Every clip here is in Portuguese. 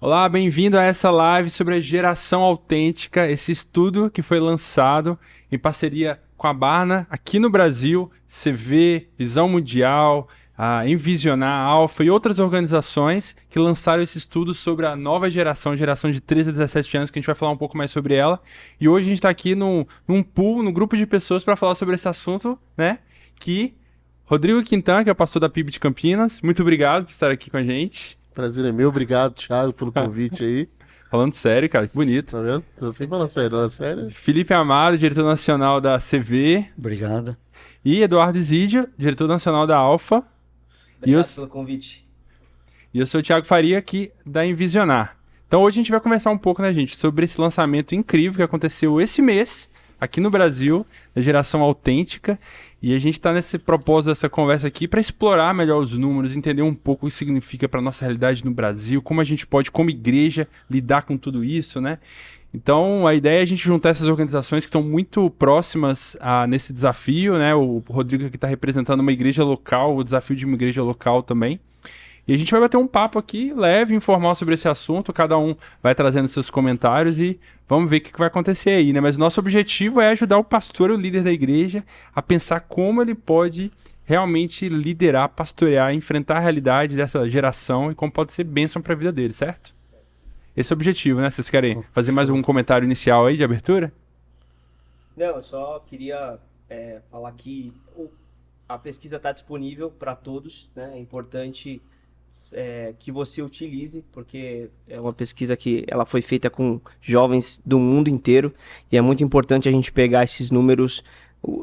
Olá, bem-vindo a essa live sobre a geração autêntica, esse estudo que foi lançado em parceria com a Barna aqui no Brasil, CV, Visão Mundial, a Envisionar, Alfa e outras organizações que lançaram esse estudo sobre a nova geração, geração de 13 a 17 anos, que a gente vai falar um pouco mais sobre ela. E hoje a gente está aqui num, num pool, num grupo de pessoas para falar sobre esse assunto, né? Que Rodrigo Quintan, que é o pastor da PIB de Campinas, muito obrigado por estar aqui com a gente. Prazer é meu, obrigado, Thiago, pelo convite aí. Falando sério, cara, que bonito. Tá vendo? Não sei falar sério, não é sério? Felipe Amado, diretor nacional da CV. Obrigado. E Eduardo Zidio, diretor nacional da Alfa. Obrigado eu, pelo convite. E eu sou o Thiago Faria, aqui da Envisionar. Então hoje a gente vai conversar um pouco, né, gente, sobre esse lançamento incrível que aconteceu esse mês aqui no Brasil, da geração autêntica. E a gente está nesse propósito dessa conversa aqui para explorar melhor os números, entender um pouco o que significa para nossa realidade no Brasil, como a gente pode, como igreja, lidar com tudo isso, né? Então, a ideia é a gente juntar essas organizações que estão muito próximas a, nesse desafio, né? O Rodrigo aqui está representando uma igreja local, o desafio de uma igreja local também. E a gente vai bater um papo aqui, leve, informal sobre esse assunto. Cada um vai trazendo seus comentários e vamos ver o que vai acontecer aí, né? Mas o nosso objetivo é ajudar o pastor, o líder da igreja, a pensar como ele pode realmente liderar, pastorear, enfrentar a realidade dessa geração e como pode ser bênção para a vida dele, certo? Esse é o objetivo, né? Vocês querem fazer mais algum comentário inicial aí de abertura? Não, eu só queria é, falar que a pesquisa está disponível para todos, né? É importante é, que você utilize, porque é uma pesquisa que ela foi feita com jovens do mundo inteiro e é muito importante a gente pegar esses números,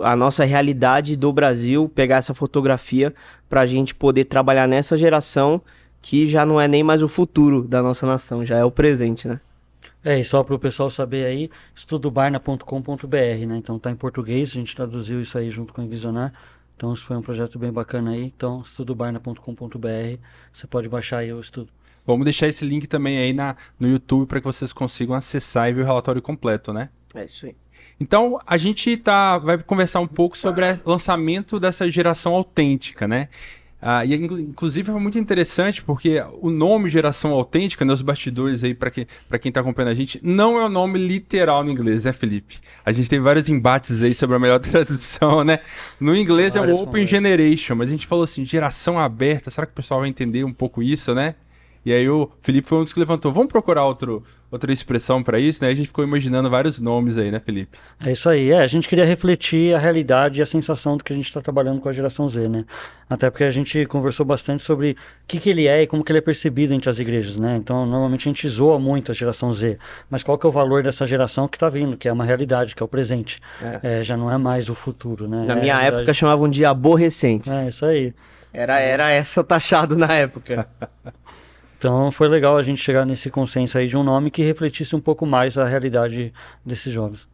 a nossa realidade do Brasil, pegar essa fotografia para a gente poder trabalhar nessa geração que já não é nem mais o futuro da nossa nação, já é o presente, né? É, e só para o pessoal saber aí, estudobarna.com.br, né? Então tá em português, a gente traduziu isso aí junto com o Visionar. Então isso foi um projeto bem bacana aí. Então, estudobarna.com.br, você pode baixar aí o estudo. Vamos deixar esse link também aí na, no YouTube para que vocês consigam acessar e ver o relatório completo, né? É isso aí. Então, a gente tá, vai conversar um pouco sobre o lançamento dessa geração autêntica, né? Ah, e inclusive foi muito interessante porque o nome geração autêntica, né, os bastidores aí para que, quem está acompanhando a gente, não é o nome literal no inglês, né, Felipe? A gente tem vários embates aí sobre a melhor tradução, né? No inglês Várias é o Open conversas. Generation, mas a gente falou assim, geração aberta, será que o pessoal vai entender um pouco isso, né? E aí o Felipe foi um dos que levantou, vamos procurar outro, outra expressão para isso, né? A gente ficou imaginando vários nomes aí, né, Felipe? É isso aí, é, a gente queria refletir a realidade e a sensação do que a gente está trabalhando com a geração Z, né? Até porque a gente conversou bastante sobre o que, que ele é e como que ele é percebido entre as igrejas, né? Então, normalmente a gente zoa muito a geração Z, mas qual que é o valor dessa geração que está vindo, que é uma realidade, que é o presente. É. É, já não é mais o futuro, né? Na é minha época chamavam de aborrecentes. É, isso aí. Era, era essa taxado na época. Então foi legal a gente chegar nesse consenso aí de um nome que refletisse um pouco mais a realidade desses jogos.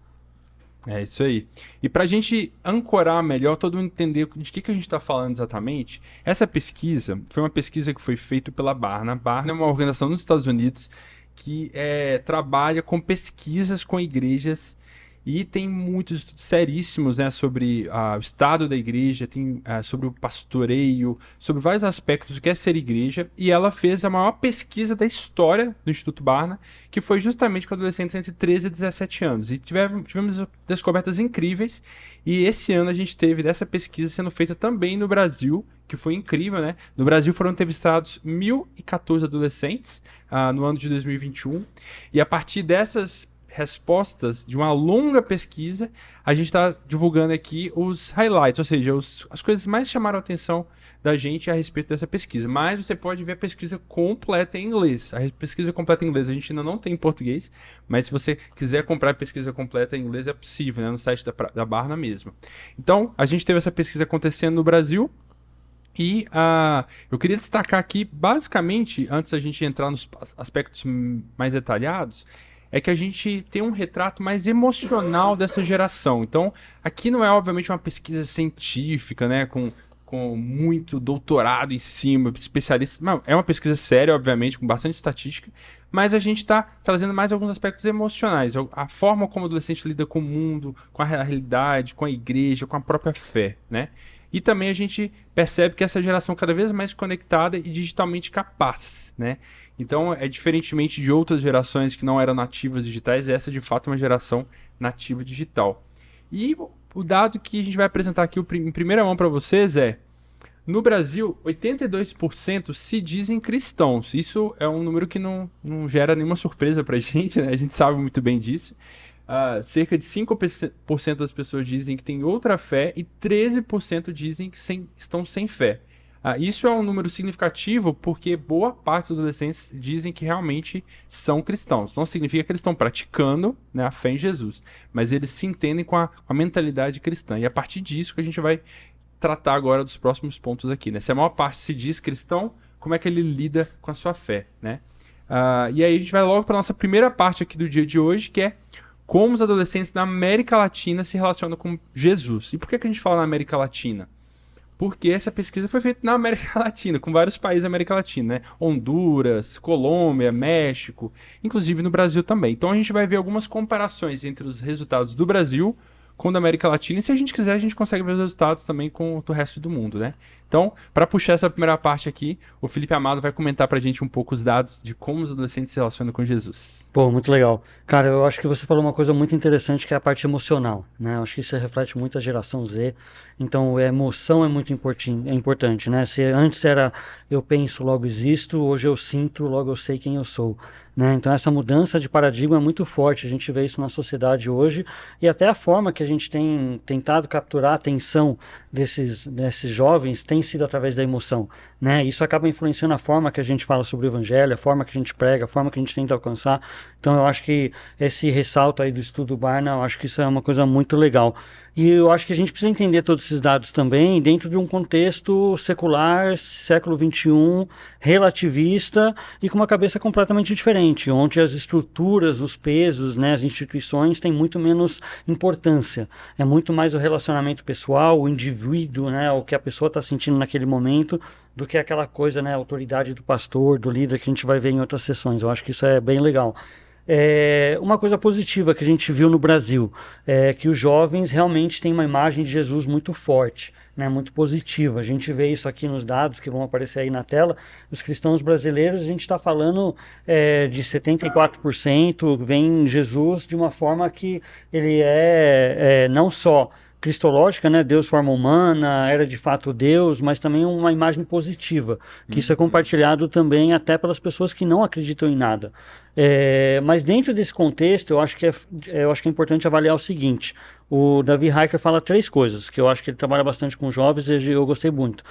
É isso aí. E para a gente ancorar melhor, todo mundo entender de que, que a gente está falando exatamente, essa pesquisa foi uma pesquisa que foi feita pela Barna. Barna é uma organização nos Estados Unidos que é, trabalha com pesquisas com igrejas e tem muitos estudos seríssimos né, sobre uh, o estado da igreja, tem uh, sobre o pastoreio, sobre vários aspectos do que é ser igreja. E ela fez a maior pesquisa da história do Instituto Barna, que foi justamente com adolescentes entre 13 e 17 anos. E tivemos, tivemos descobertas incríveis. E esse ano a gente teve dessa pesquisa sendo feita também no Brasil, que foi incrível, né? No Brasil foram entrevistados 1.014 adolescentes uh, no ano de 2021. E a partir dessas respostas de uma longa pesquisa, a gente está divulgando aqui os highlights, ou seja, os, as coisas mais chamaram a atenção da gente a respeito dessa pesquisa. Mas você pode ver a pesquisa completa em inglês. A pesquisa completa em inglês a gente ainda não tem em português, mas se você quiser comprar a pesquisa completa em inglês é possível, né, no site da, da Barna mesmo. Então, a gente teve essa pesquisa acontecendo no Brasil, e uh, eu queria destacar aqui, basicamente, antes da gente entrar nos aspectos mais detalhados, é que a gente tem um retrato mais emocional dessa geração. Então, aqui não é obviamente uma pesquisa científica, né, com, com muito doutorado em cima, especialista. Não, é uma pesquisa séria, obviamente, com bastante estatística, mas a gente está trazendo mais alguns aspectos emocionais, a forma como o adolescente lida com o mundo, com a realidade, com a igreja, com a própria fé, né? E também a gente percebe que essa geração é cada vez mais conectada e digitalmente capaz, né? Então, é diferentemente de outras gerações que não eram nativas digitais, essa de fato é uma geração nativa digital. E o dado que a gente vai apresentar aqui em primeira mão para vocês é no Brasil, 82% se dizem cristãos. Isso é um número que não, não gera nenhuma surpresa para a gente, né? A gente sabe muito bem disso. Uh, cerca de 5% das pessoas dizem que têm outra fé e 13% dizem que sem, estão sem fé. Uh, isso é um número significativo porque boa parte dos adolescentes dizem que realmente são cristãos. Não significa que eles estão praticando né, a fé em Jesus, mas eles se entendem com a, com a mentalidade cristã. E é a partir disso que a gente vai tratar agora dos próximos pontos aqui. Né? Se a maior parte se diz cristão, como é que ele lida com a sua fé? Né? Uh, e aí a gente vai logo para nossa primeira parte aqui do dia de hoje, que é como os adolescentes da América Latina se relacionam com Jesus. E por que, que a gente fala na América Latina? Porque essa pesquisa foi feita na América Latina, com vários países da América Latina, né? Honduras, Colômbia, México, inclusive no Brasil também. Então a gente vai ver algumas comparações entre os resultados do Brasil com o da América Latina. E se a gente quiser, a gente consegue ver os resultados também com o resto do mundo, né? Então, para puxar essa primeira parte aqui, o Felipe Amado vai comentar para a gente um pouco os dados de como os adolescentes se relacionam com Jesus. Pô, muito legal. Cara, eu acho que você falou uma coisa muito interessante que é a parte emocional, né? Eu acho que isso reflete muito a geração Z. Então, a emoção é muito é importante, né? Se antes era eu penso, logo existo, hoje eu sinto, logo eu sei quem eu sou. Né? Então, essa mudança de paradigma é muito forte. A gente vê isso na sociedade hoje e até a forma que a gente tem tentado capturar a atenção desses, desses jovens tem sido através da emoção. Né? Isso acaba influenciando a forma que a gente fala sobre o evangelho, a forma que a gente prega, a forma que a gente tenta alcançar. Então, eu acho que esse ressalto aí do estudo Barna, eu acho que isso é uma coisa muito legal. E eu acho que a gente precisa entender todos esses dados também dentro de um contexto secular, século XXI, relativista e com uma cabeça completamente diferente, onde as estruturas, os pesos, né, as instituições têm muito menos importância. É muito mais o relacionamento pessoal, o indivíduo, né, o que a pessoa está sentindo naquele momento, do que aquela coisa, né, autoridade do pastor, do líder que a gente vai ver em outras sessões. Eu acho que isso é bem legal. É, uma coisa positiva que a gente viu no Brasil é que os jovens realmente têm uma imagem de Jesus muito forte, né, muito positiva. A gente vê isso aqui nos dados que vão aparecer aí na tela. Os cristãos brasileiros, a gente está falando é, de 74% vem Jesus de uma forma que ele é, é não só cristológica, né? Deus forma humana, era de fato Deus, mas também uma imagem positiva, que uhum. isso é uhum. compartilhado também até pelas pessoas que não acreditam em nada. É, mas dentro desse contexto, eu acho que é, eu acho que é importante avaliar o seguinte: o Davi Heiker fala três coisas que eu acho que ele trabalha bastante com jovens e eu gostei muito.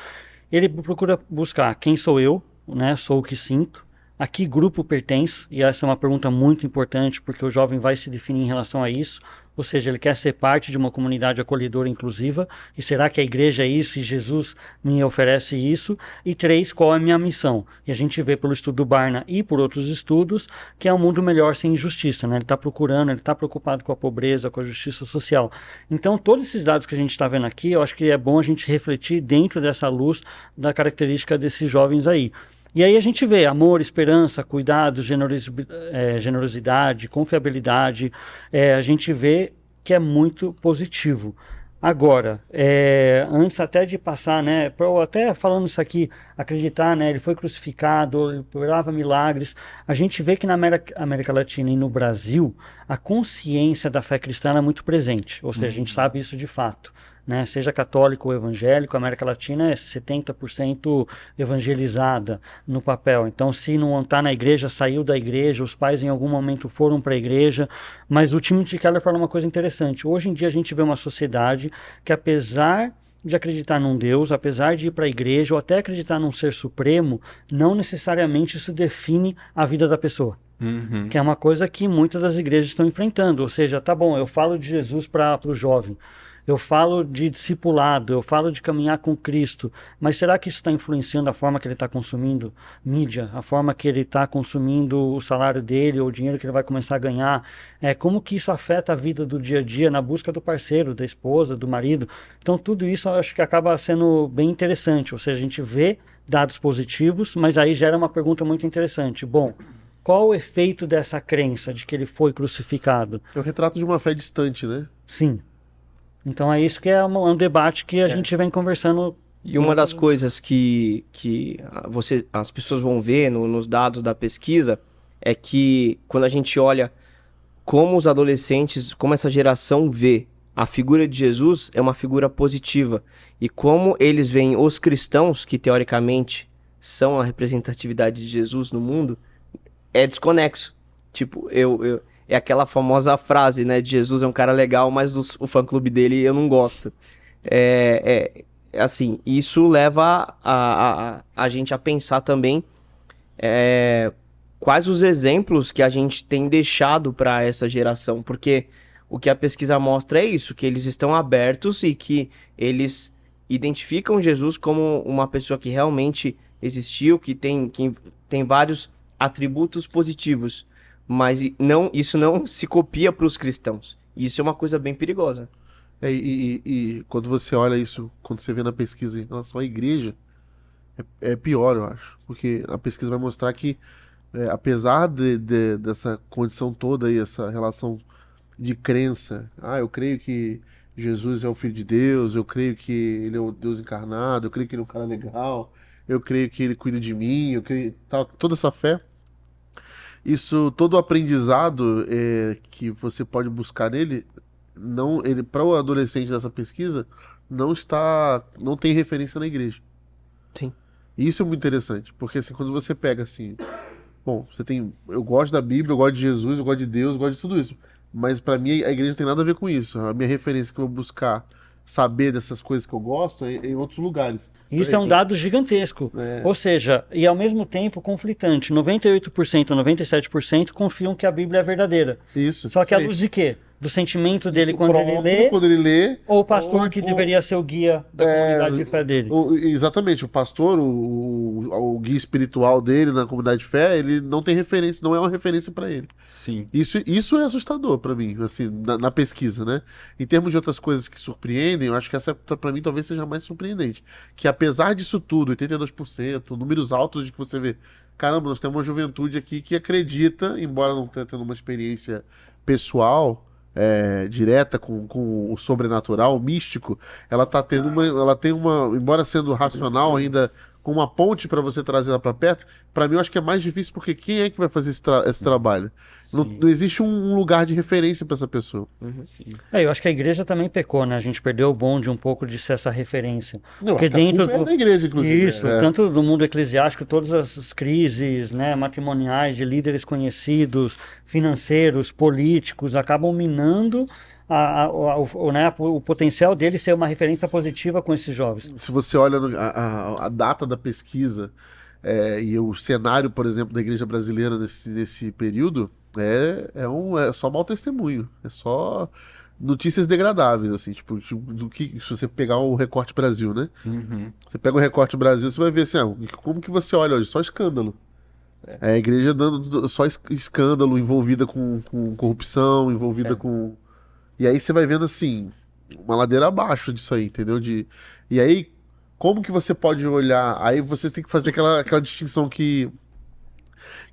Ele procura buscar quem sou eu, né? Sou o que sinto a que grupo pertence, e essa é uma pergunta muito importante porque o jovem vai se definir em relação a isso, ou seja, ele quer ser parte de uma comunidade acolhedora inclusiva, e será que a igreja é isso e Jesus me oferece isso? E três, qual é a minha missão? E a gente vê pelo estudo Barna e por outros estudos que é um mundo melhor sem injustiça, né? Ele está procurando, ele está preocupado com a pobreza, com a justiça social. Então, todos esses dados que a gente está vendo aqui, eu acho que é bom a gente refletir dentro dessa luz da característica desses jovens aí. E aí a gente vê amor, esperança, cuidado, generosi é, generosidade, confiabilidade. É, a gente vê que é muito positivo. Agora, é, antes até de passar, né, até falando isso aqui, acreditar, né, ele foi crucificado, ele operava milagres, a gente vê que na América, América, Latina e no Brasil, a consciência da fé cristã é muito presente, ou seja, uhum. a gente uhum. sabe isso de fato né? Seja católico ou evangélico, a América Latina é 70% evangelizada no papel. Então, se não está na igreja, saiu da igreja, os pais em algum momento foram para a igreja. Mas o Timothy Keller fala uma coisa interessante. Hoje em dia a gente vê uma sociedade que, apesar de acreditar num Deus, apesar de ir para a igreja ou até acreditar num ser supremo, não necessariamente isso define a vida da pessoa. Uhum. Que é uma coisa que muitas das igrejas estão enfrentando. Ou seja, tá bom, eu falo de Jesus para o jovem eu falo de discipulado, eu falo de caminhar com Cristo, mas será que isso está influenciando a forma que ele está consumindo mídia, a forma que ele está consumindo o salário dele ou o dinheiro que ele vai começar a ganhar? É, como que isso afeta a vida do dia a dia na busca do parceiro, da esposa, do marido? Então, tudo isso eu acho que acaba sendo bem interessante, ou seja, a gente vê dados positivos, mas aí gera uma pergunta muito interessante. Bom, qual o efeito dessa crença de que ele foi crucificado? É o retrato de uma fé distante, né? Sim. Então é isso que é um, um debate que a gente vem conversando. E uma das coisas que, que você, as pessoas vão ver no- nos dados da pesquisa é que quando a gente olha como os adolescentes, como essa geração vê a figura de Jesus é uma figura positiva. E como eles veem os cristãos, que teoricamente são a representatividade de Jesus no mundo, é desconexo. Tipo, eu, eu- é aquela famosa frase, né? De Jesus é um cara legal, mas os- o fã-clube dele eu não gosto. É, é- assim, isso leva a, a, a- a gente a pensar também é, quais os exemplos que a gente tem deixado para essa geração, porque o que a pesquisa mostra é isso, que eles estão abertos e que eles identificam Jesus como uma pessoa que realmente existiu, que tem, que tem vários atributos positivos, mas e- não, isso não se copia para os cristãos. Isso é uma coisa bem perigosa. É, e, e- e quando você olha isso, quando você vê na pesquisa em relação à igreja, é, é pior, eu acho. Porque a pesquisa vai mostrar que, é, apesar de, de- dessa condição toda aí, essa relação de crença, ah, eu creio que Jesus é o Filho de Deus, eu creio que ele é o Deus encarnado, eu creio que ele é um cara legal, eu creio que ele cuida de mim, eu creio tal, toda essa fé. Isso, todo o aprendizado é, que você pode buscar nele, não, ele para o adolescente dessa pesquisa não está, não tem referência na igreja. Sim. Isso é muito interessante, porque assim, quando você pega assim, bom, você tem, eu gosto da Bíblia, eu gosto de Jesus, eu gosto de Deus, eu gosto de tudo isso, mas para mim a igreja não tem nada a ver com isso. A minha referência que eu vou buscar saber dessas coisas que eu gosto é em outros lugares. Isso é um dado gigantesco. É. Ou seja, e ao mesmo tempo conflitante. 98%, 97% confiam que a Bíblia é verdadeira. Isso. Só que à aí. luz de quê? Do sentimento dele quando ele Próprio, lê, quando ele lê, ou o pastor ou- que ou- deveria ser o guia da É, comunidade de fé dele. O- exatamente, o pastor, o, o, o guia espiritual dele na comunidade de fé, ele não tem referência, não é uma referência para ele. Sim. Isso, isso é assustador para mim, assim, na, na pesquisa, né? Em termos de outras coisas que surpreendem, eu acho que essa para mim talvez seja mais surpreendente, que apesar disso tudo, 82%, números altos de que você vê, caramba, nós temos uma juventude aqui que acredita, embora não tenha tendo uma experiência pessoal, é, direta com, com o sobrenatural, o místico, ela tá tendo uma, ela tem uma, embora sendo racional ainda com uma ponte para você trazer ela para perto, para mim eu acho que é mais difícil porque quem é que vai fazer esse, tra- esse trabalho? Não, não existe um, lugar de referência para essa pessoa. Sim. É, eu acho que a igreja também pecou, né? A gente perdeu o bonde um pouco de ser essa referência. Não, Porque a dentro é do- da igreja, inclusive. Isso, É. tanto do mundo eclesiástico, todas as crises né, matrimoniais de líderes conhecidos, financeiros, políticos, acabam minando a- a- o, o- né, o potencial dele ser uma referência positiva com esses jovens. Se você olha no- a, a- a data da pesquisa é, e o cenário, por exemplo, da igreja brasileira nesse, nesse período, é, é, um, é só mau testemunho. É só notícias degradáveis, assim, tipo, do que, se você pegar o recorte Brasil, né? Uhum. Você pega o recorte Brasil, você vai ver assim, ah, como que você olha hoje? Só escândalo. É a igreja dando só es- escândalo, envolvida com, com corrupção, envolvida É. com. E aí você vai vendo assim, uma ladeira abaixo disso aí, entendeu? De... E aí, como que você pode olhar? Aí você tem que fazer aquela, aquela distinção que,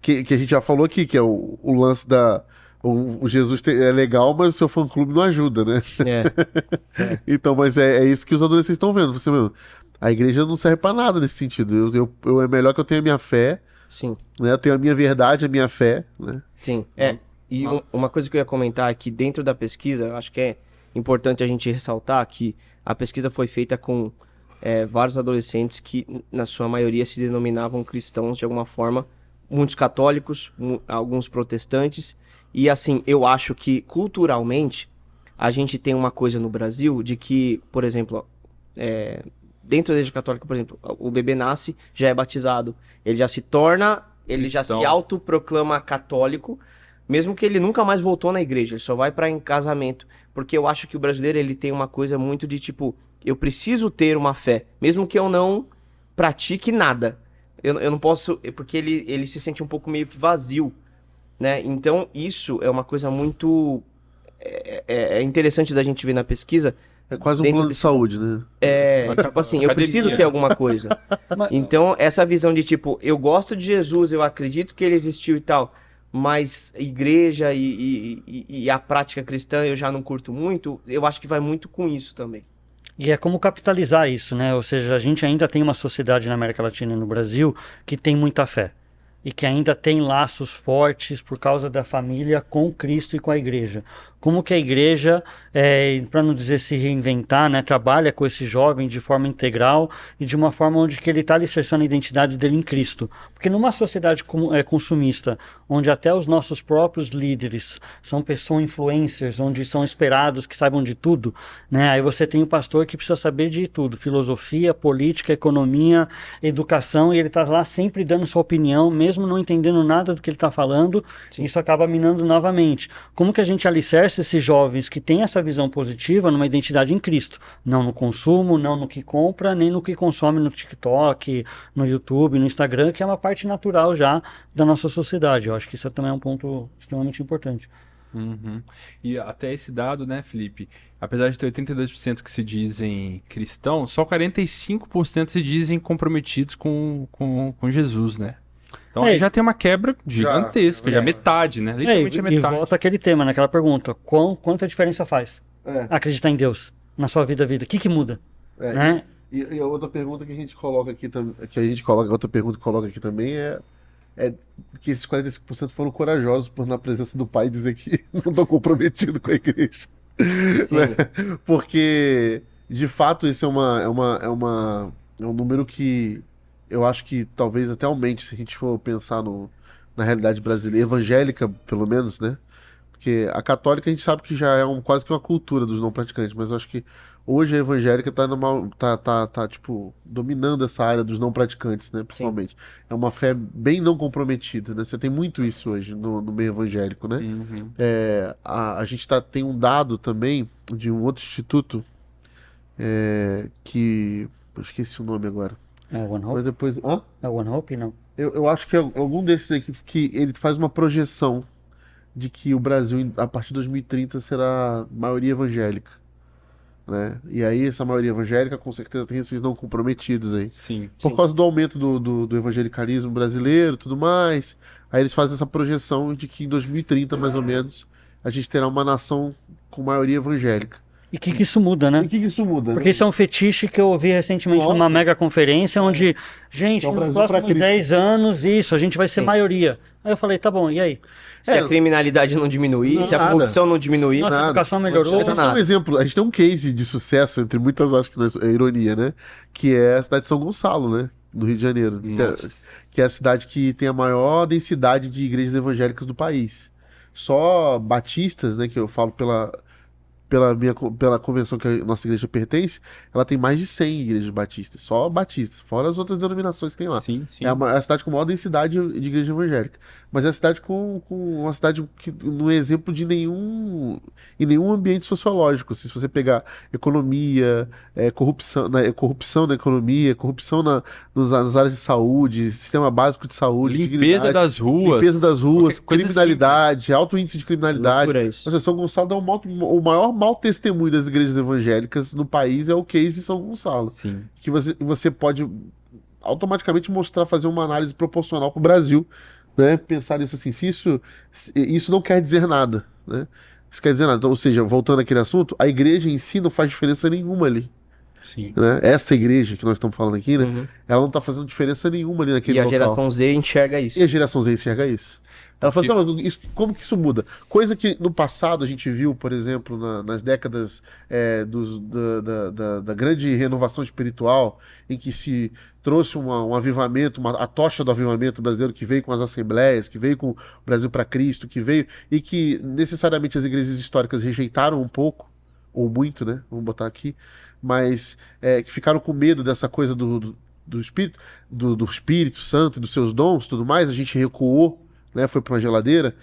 que, que a gente já falou aqui, que é o, o lance da. O, o Jesus te- é legal, mas o seu fã-clube não ajuda, né? É. Então, mas é, é isso que os adolescentes estão vendo. Você, meu, a igreja não serve pra nada nesse sentido. Eu, eu, eu- é melhor que eu tenha a minha fé, Sim. né? Eu tenho a minha verdade, a minha fé, né? Sim, é. E um- uma coisa que eu ia comentar é que dentro da pesquisa, eu acho que é importante a gente ressaltar que a pesquisa foi feita com é, vários adolescentes que, na sua maioria, se denominavam cristãos de alguma forma, muitos católicos, alguns protestantes. E assim, eu acho que culturalmente a gente tem uma coisa no Brasil de que, por exemplo, é, dentro da igreja católica, por exemplo, o bebê nasce, já é batizado, ele já se torna, ele já se Cristão. autoproclama católico, mesmo que ele nunca mais voltou na igreja, ele só vai para em casamento, porque eu acho que o brasileiro ele tem uma coisa muito de tipo, eu preciso ter uma fé, mesmo que eu não pratique nada. Eu, eu não posso, porque ele, ele se sente um pouco meio que vazio, né? Então isso é uma coisa muito é, é- é interessante da gente ver na pesquisa. É quase um plano de desse- saúde, né? É, tipo assim, eu preciso ter alguma coisa. Então, essa visão de tipo, eu gosto de Jesus, eu acredito que ele existiu e tal, mas igreja e, e, e, e a prática cristã eu já não curto muito, eu acho que vai muito com isso também. E é como capitalizar isso, né? Ou seja, a gente ainda tem uma sociedade na América Latina e no Brasil que tem muita fé e que ainda tem laços fortes por causa da família com Cristo e com a igreja como que a igreja, é, para não dizer se reinventar, né, trabalha com esse jovem de forma integral e de uma forma onde que ele está alicerçando a identidade dele em Cristo. Porque numa sociedade com, é, consumista, onde até os nossos próprios líderes são pessoas influencers, onde são esperados que saibam de tudo, né, aí você tem o pastor que precisa saber de tudo, filosofia, política, economia, educação, e ele está lá sempre dando sua opinião, mesmo não entendendo nada do que ele está falando, Sim. isso acaba minando novamente. Como que a gente alicerça esses jovens que têm essa visão positiva numa identidade em Cristo, não no consumo, não no que compra, nem no que consome no TikTok, no YouTube, no Instagram, que é uma parte natural já da nossa sociedade. Eu acho que isso também é um ponto extremamente importante. Uhum. E até esse dado, né, Felipe? Apesar de ter 82% que se dizem cristãos, só 45% se dizem comprometidos com, com, com Jesus, né? Então é, aí já tem uma quebra gigantesca, já, já metade, né? Literalmente é, e, é metade. E volta aquele tema, naquela pergunta: quão, quanta diferença faz é. acreditar em Deus na sua vida vida? O que, que muda? É, né? e, e, a outra pergunta que a gente coloca aqui também, que a gente coloca, outra pergunta que coloca aqui também é, é que esses 45% foram corajosos por na presença do pai dizer que não estão comprometidos com a igreja. Né? Porque de fato isso é uma, é uma, é uma é um número que eu acho que talvez até aumente se a gente for pensar no, na realidade brasileira, evangélica, pelo menos, né? Porque a católica a gente sabe que já é um, quase que uma cultura dos não praticantes, mas eu acho que hoje a evangélica tá, numa, tá, tá, tá tipo, dominando essa área dos não praticantes, né? Principalmente. Sim. É uma fé bem não comprometida, né? Você tem muito isso hoje no, no meio evangélico, né? Uhum. É, a, a gente tá, tem um dado também de um outro instituto é, que. Eu esqueci o nome agora é One Hope? Mas depois. Hã? É One Hope, não? Eu, eu acho que é algum desses aqui que ele faz uma projeção de que o Brasil, a partir de 2030, será maioria evangélica. Né? E aí, essa maioria evangélica, com certeza, tem esses não comprometidos aí. Sim. Por sim. causa do aumento do, do, do evangelicalismo brasileiro tudo mais. Aí eles fazem essa projeção de que em 2030, mais ou menos, a gente terá uma nação com maioria evangélica. E o que, que isso muda, né? E o que, que isso muda? Porque né? isso é um fetiche que eu ouvi recentemente Nossa. numa mega conferência, onde, gente, então, nos próximos 10 anos, isso, a gente vai ser Sim. maioria. Aí eu falei, tá bom, e aí? Se é, a criminalidade não diminuir, não, se a corrupção não diminuir. Nossa, a educação melhorou. A gente tem um exemplo, a gente tem um case de sucesso, entre muitas, acho que é ironia, né? Que é a cidade de São Gonçalo, né? No Rio de Janeiro. Que é, que é a cidade que tem a maior densidade de igrejas evangélicas do país. Só batistas, né? Que eu falo pela pela, minha, pela convenção que a nossa igreja pertence, ela tem mais de 100 igrejas batistas, só batistas, fora as outras denominações que tem lá. Sim, sim. É, é a cidade com maior densidade de igreja evangélica. Mas é a cidade com, com uma cidade que não é exemplo de nenhum em nenhum ambiente sociológico. Se você pegar economia, é, corrupção, na, é, corrupção na economia, corrupção na, nos, nas áreas de saúde, sistema básico de saúde, limpeza das ruas, limpeza das ruas, criminalidade, assim. alto índice de criminalidade. Seja, São Gonçalo é o maior mau testemunho das igrejas evangélicas no país é o case São Gonçalo. Sim. Que você, você pode automaticamente mostrar, fazer uma análise proporcional para o Brasil né, pensar nisso assim, se isso, se, isso não quer dizer nada, né? Isso quer dizer nada. Então, ou seja, voltando àquele assunto, a igreja em si não faz diferença nenhuma ali. Sim. Né? Essa igreja que nós estamos falando aqui, né? Uhum. Ela não está fazendo diferença nenhuma ali naquele local. E a geração Z enxerga isso. E a geração Z enxerga isso. Ela fala assim, isso, como que isso muda? Coisa que no passado a gente viu, por exemplo, na, nas décadas é, dos, da, da, da, da, grande renovação espiritual, em que se trouxe uma, um avivamento, uma, a tocha do avivamento brasileiro que veio com as assembleias, que veio com o Brasil para Cristo, que veio e que necessariamente as igrejas históricas rejeitaram um pouco, ou muito, né? Vamos botar aqui, mas é, que ficaram com medo dessa coisa do, do, do Espírito, do, do Espírito Santo e dos seus dons, tudo mais. A gente recuou né, foi para uma geladeira.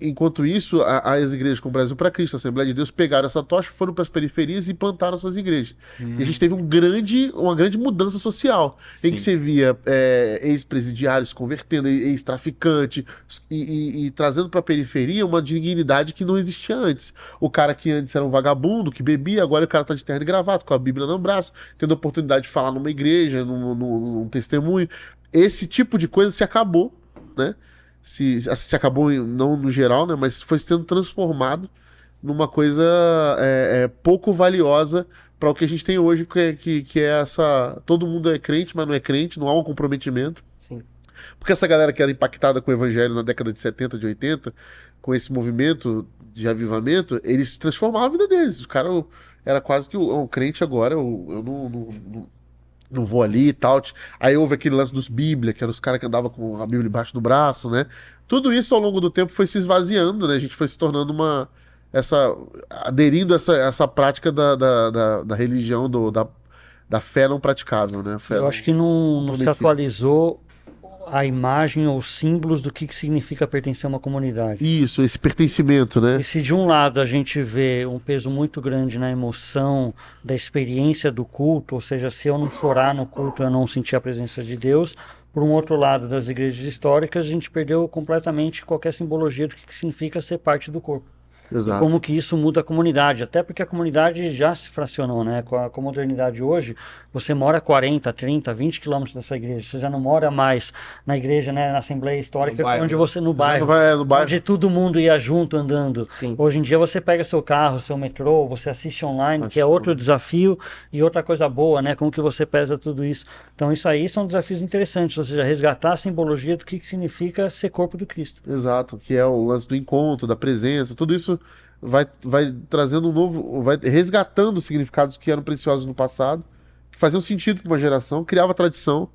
Enquanto isso, a, as igrejas com o Brasil para Cristo, a Assembleia de Deus, pegaram essa tocha, foram para as periferias e plantaram suas igrejas. Hum. E a gente teve um grande, uma grande mudança social, Sim. em que você via é, ex-presidiários convertendo, ex-traficante, e, e, e, trazendo para a periferia uma dignidade que não existia antes. O cara que antes era um vagabundo, que bebia, agora o cara está de terno e gravata, com a Bíblia no braço, tendo a oportunidade de falar numa igreja, num, num, num testemunho. Esse tipo de coisa se acabou, né? Se, se acabou, não no geral, né? Mas foi sendo transformado numa coisa é, é, pouco valiosa para o que a gente tem hoje, que, é, que, que é essa. Todo mundo é crente, mas não é crente, não há um comprometimento. Sim. Porque essa galera que era impactada com o evangelho na década de 70, de 80, com esse movimento de avivamento, eles transformavam a vida deles. O cara era quase que um crente agora, eu, eu não, não, não, não, vou ali e tal. Aí houve aquele lance dos Bíblia, que eram os caras que andavam com a Bíblia embaixo do braço, né? Tudo isso ao longo do tempo foi se esvaziando, né? A gente foi se tornando uma. Essa, aderindo a essa, essa prática da, da, da, da religião, do, da, da fé não praticável, né? eu acho que não, não se atualizou a imagem ou símbolos do que, que significa pertencer a uma comunidade. Isso, esse pertencimento, né? E se de um lado a gente vê um peso muito grande na emoção da experiência do culto, ou seja, se eu não chorar no culto, eu não sentir a presença de Deus, por um outro lado das igrejas históricas, a gente perdeu completamente qualquer simbologia do que, que significa ser parte do corpo. Exato. E como que isso muda a comunidade. Até porque a comunidade já se fracionou, né? Com a, com a modernidade hoje, você mora 40, 30, 20 quilômetros da sua igreja. Você já não mora mais na igreja, né? Na Assembleia Histórica, onde você, no bairro, vai, no bairro. onde todo mundo ia junto andando. Sim. Hoje em dia você pega seu carro, seu metrô, você assiste online, Assiste que é outro desafio e outra coisa boa, né? Como que você pesa tudo isso. Então isso aí são desafios interessantes, ou seja, resgatar a simbologia do que, que significa ser corpo do Cristo. Exato, que é o lance do encontro, da presença, tudo isso vai, vai trazendo um novo, vai resgatando significados que eram preciosos no passado, que faziam sentido para uma geração, criava tradição,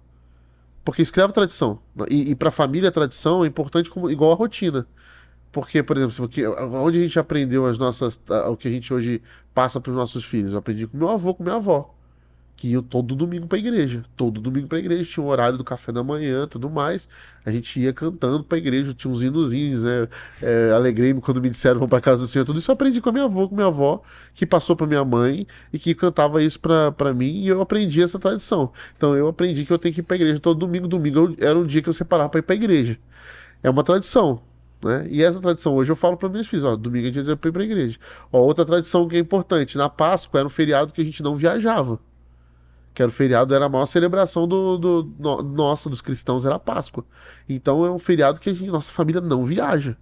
porque isso criava tradição. E, e para a família a tradição é importante como, igual a rotina. Porque, por exemplo, porque, onde a gente aprendeu as nossas, o que a gente hoje passa para os nossos filhos? Eu aprendi com meu avô, com minha avó que ia todo domingo pra igreja. Todo domingo pra igreja. Tinha um horário do café da manhã tudo mais. A gente ia cantando pra igreja. Tinha uns hinozinhos, né? É, Alegrei-me quando me disseram vão pra casa do Senhor. Tudo isso eu aprendi com a minha avó, com minha avó, que passou pra minha mãe e que cantava isso pra mim. E eu aprendi essa tradição. Então eu aprendi que eu tenho que ir pra igreja todo domingo. Domingo era um dia que eu separava pra ir pra igreja. É uma tradição. Né? E essa tradição, hoje eu falo para meus filhos, ó, domingo a gente vai para a igreja. Ó, outra tradição que é importante, na Páscoa era um feriado que a gente não viajava que era o feriado, era a maior celebração do, do, no, nossa, dos cristãos, era a Páscoa. Então é um feriado que a gente, nossa família não viaja.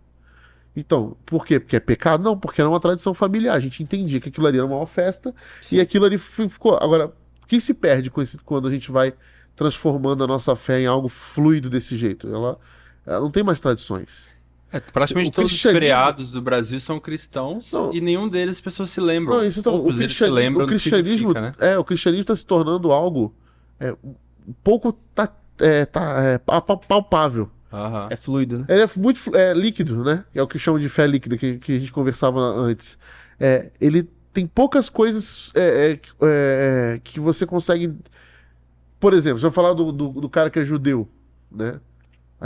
Então, por quê? Porque é pecado? Não, porque era uma tradição familiar. A gente entendia que aquilo ali era uma festa Sim. e aquilo ali ficou. Agora, o que se perde com esse, quando a gente vai transformando a nossa fé em algo fluido desse jeito? Ela, ela não tem mais tradições. É, praticamente o todos os feriados do Brasil são cristãos não, e nenhum deles as pessoas se lembram. Não, isso, então, Poucos o, se lembram o cristianismo, né? é, o cristianismo está se tornando algo é, um pouco tá, é, tá, é, palpável. Uhum. É fluido, né? Ele é muito é, líquido, né? É o que chamam de fé líquida, que, que a gente conversava antes. É, ele tem poucas coisas é, é, é que você consegue. Por exemplo, se eu falar do, do, do cara que é judeu, né?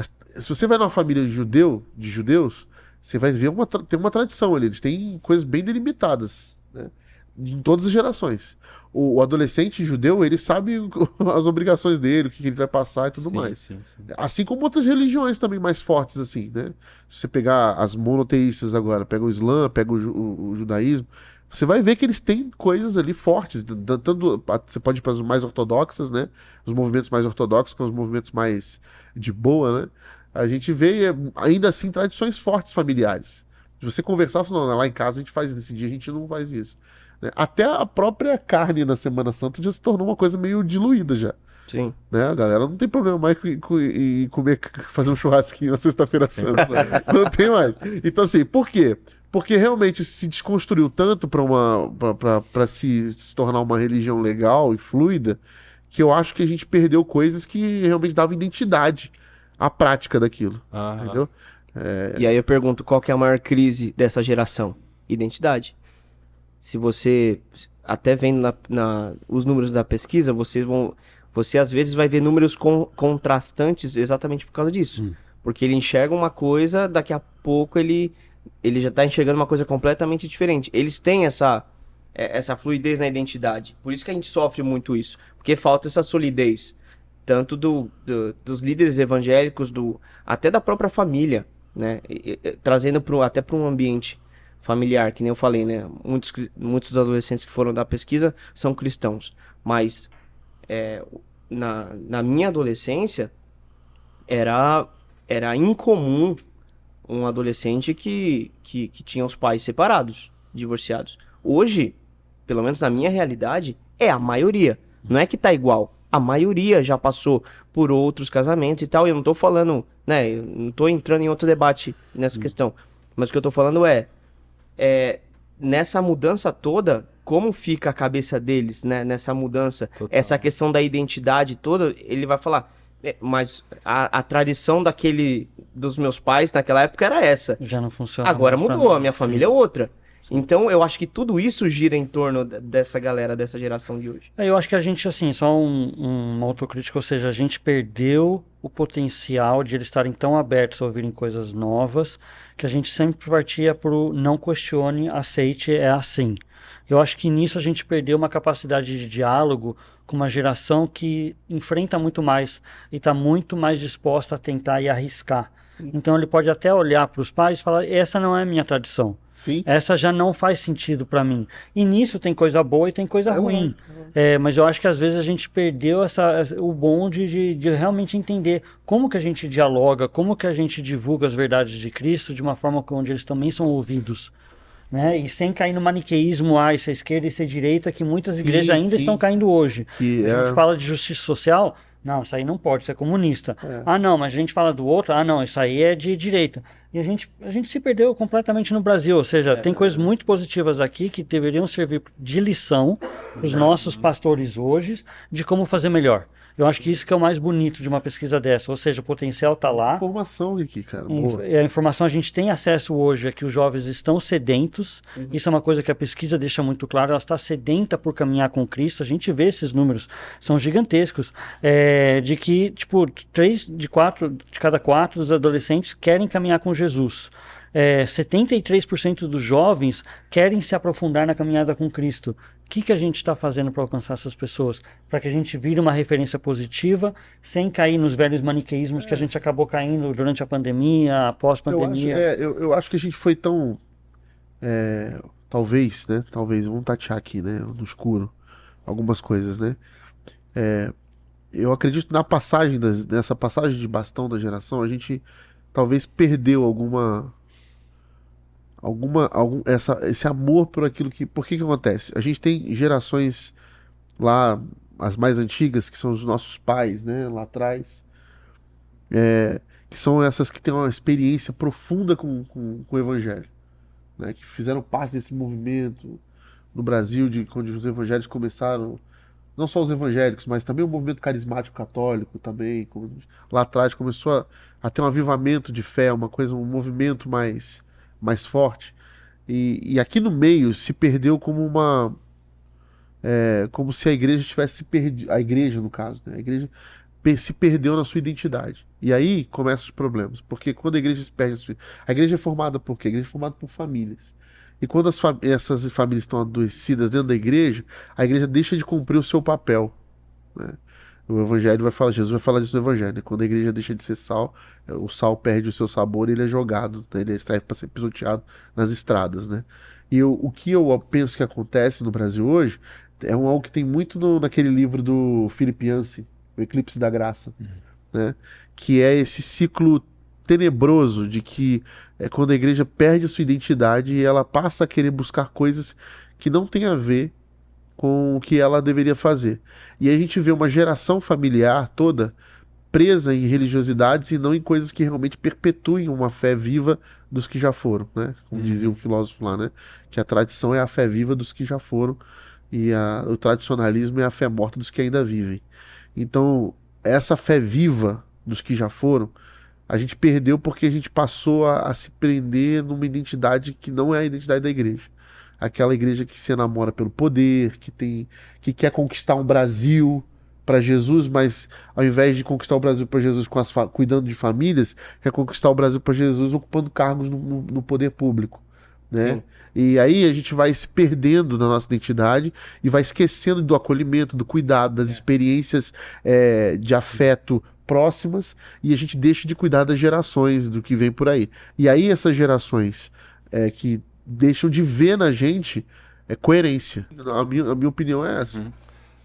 Se você vai numa família de judeu, de judeus, você vai ver uma tem uma tradição ali. Eles têm coisas bem delimitadas, né? Em todas as gerações. O, o, adolescente judeu, ele sabe as obrigações dele, o que, que ele vai passar e tudo sim, mais. Sim, sim. Assim como outras religiões também mais fortes, assim, né? Se você pegar as monoteístas agora, pega o Islã, pega o, o, o judaísmo, você vai ver que eles têm coisas ali fortes. Tanto, você pode ir para as mais ortodoxas, né? Os movimentos mais ortodoxos com os movimentos mais de boa, né? a gente vê ainda assim tradições fortes familiares. Se você conversar, não, lá em casa a gente faz nesse dia a gente não faz isso. Né? Até a própria carne na Semana Santa já se tornou uma coisa meio diluída já. Sim. Né? A galera não tem problema mais em comer, fazer um churrasquinho na sexta-feira santa. não tem mais. Então, assim, por quê? Porque realmente se desconstruiu tanto para uma para se, se tornar uma religião legal e fluida que eu acho que a gente perdeu coisas que realmente davam identidade a prática daquilo. Aham. Entendeu? É... E aí eu pergunto, qual que é a maior crise dessa geração? Identidade. Se você, até vendo na, na, os números da pesquisa, você, vão, você às vezes vai ver números com, contrastantes exatamente por causa disso. Hum. Porque ele enxerga uma coisa, daqui a pouco ele, ele já está enxergando uma coisa completamente diferente. Eles têm essa, é, essa fluidez na identidade. Por isso que a gente sofre muito isso. Porque falta essa solidez tanto do, do, dos líderes evangélicos, do até da própria família, né? E, e, trazendo pro, até para um ambiente familiar, que nem eu falei, né? Muitos, muitos dos adolescentes que foram da pesquisa são cristãos, mas é, na, na minha adolescência era era incomum um adolescente que, que, que tinha os pais separados, divorciados. Hoje, pelo menos na minha realidade, é a maioria. Não é que tá igual. A maioria já passou por outros casamentos e tal. E eu não tô falando, né? Eu não tô entrando em outro debate nessa questão. Mas o que eu tô falando é, é nessa mudança toda, como fica a cabeça deles, né? Nessa mudança, Total. essa questão da identidade toda, ele vai falar. "É, mas a, a tradição daquele dos meus pais naquela época era essa. Já não funciona. Agora mudou, mim. a minha família é outra. Então eu acho que tudo isso gira em torno dessa galera, dessa geração de hoje. É, Eu acho que a gente, assim, só um, um- uma autocrítica, ou seja, a gente perdeu o potencial de eles estarem tão abertos a ouvirem coisas novas, que a gente sempre partia pro não questione, aceite, é assim. Eu acho que nisso a gente perdeu uma capacidade de diálogo com uma geração que enfrenta muito mais e está muito mais disposta a tentar e arriscar. Então ele pode até olhar para os pais e falar: essa não é a minha tradição. Sim. Essa já não faz sentido para mim. E nisso tem coisa boa e tem coisa ruim. É, mas eu acho que às vezes a gente perdeu essa- o bonde de, de realmente entender como que a gente dialoga, como que a gente divulga as verdades de Cristo de uma forma onde eles também são ouvidos. Né? E sem cair no maniqueísmo, ah, isso é esquerda e isso é direita, que muitas Sim, igrejas ainda sim. estão caindo hoje. Que A é, gente fala de justiça social, não, isso aí não pode, isso é comunista. É. Ah, não, mas a gente fala do outro, ah, não, isso aí é de direita. E a gente, a gente se perdeu completamente no Brasil, ou seja, tem coisas muito positivas aqui que deveriam servir de lição para os nossos pastores hoje de como fazer melhor. Eu acho que isso que é o mais bonito de uma pesquisa dessa, ou seja, o potencial está lá. informação aqui, cara. Inf- Boa. A informação a gente tem acesso hoje é que os jovens estão sedentos. Isso é uma coisa que a pesquisa deixa muito claro. Ela está sedenta por caminhar com Cristo. A gente vê esses números, são gigantescos. é, de que, tipo, três de quatro, de cada quatro dos adolescentes querem caminhar com Jesus. É, 73% dos jovens querem se aprofundar na caminhada com Cristo. O que, que a gente está fazendo para alcançar essas pessoas? Para que a gente vire uma referência positiva, sem cair nos velhos maniqueísmos que a gente acabou caindo durante a pandemia, após a Eu acho, pandemia. é, eu, eu acho que a gente foi tão. é, talvez, né? Talvez, vamos tatear aqui, né? No escuro. Algumas coisas, né? É, eu acredito na passagem, das, nessa passagem de bastão da geração, a gente talvez perdeu alguma. Alguma, algum, essa, esse amor por aquilo que. Por que que acontece? A gente tem gerações lá, as mais antigas, que são os nossos pais, né? Lá atrás. É, que são essas que têm uma experiência profunda com, com, com o Evangelho, né? que fizeram parte desse movimento no Brasil, de quando os evangelhos começaram, não só os evangélicos, mas também o movimento carismático católico também, lá atrás começou a, a ter um avivamento de fé, uma coisa, um movimento mais, mais forte, e, e aqui no meio se perdeu como uma, é, como se a igreja tivesse perdido, a igreja no caso, né? a igreja se perdeu na sua identidade. E aí começam os problemas, porque quando a igreja se perde, a sua- a igreja é formada por quê? A igreja é formada por famílias. E quando as fa- essas famílias estão adoecidas dentro da igreja, a igreja deixa de cumprir o seu papel. né? O evangelho vai falar, Jesus vai falar disso no evangelho. né? Quando a igreja deixa de ser sal, eh, o sal perde o seu sabor e ele é jogado, né? ele serve para ser pisoteado nas estradas, né? E eu- o que eu penso que acontece no Brasil hoje é um, algo que tem muito no- naquele livro do Philip Yancey, O Eclipse da Graça, né? Que é esse ciclo tenebroso de que é quando a igreja perde a sua identidade e ela passa a querer buscar coisas que não têm a ver com o que ela deveria fazer. E a gente vê uma geração familiar toda presa em religiosidades e não em coisas que realmente perpetuem uma fé viva dos que já foram, né? Como dizia o filósofo lá, né? Que a tradição é a fé viva dos que já foram e a- o tradicionalismo é a fé morta dos que ainda vivem. Então, essa fé viva dos que já foram, a gente perdeu porque a gente passou a, a se prender numa identidade que não é a identidade da igreja. Aquela igreja que se enamora pelo poder, que tem, que quer conquistar um Brasil para Jesus, mas ao invés de conquistar o Brasil para Jesus com as cuidando de famílias, quer conquistar o Brasil para Jesus ocupando cargos no, no- no poder público, né? Sim. E aí a gente vai se perdendo na nossa identidade e vai esquecendo do acolhimento, do cuidado, das experiências é, de afeto próximas e a gente deixa de cuidar das gerações, do que vem por aí. E aí essas gerações é, que deixam de ver na gente é coerência. A minha, a minha opinião é essa.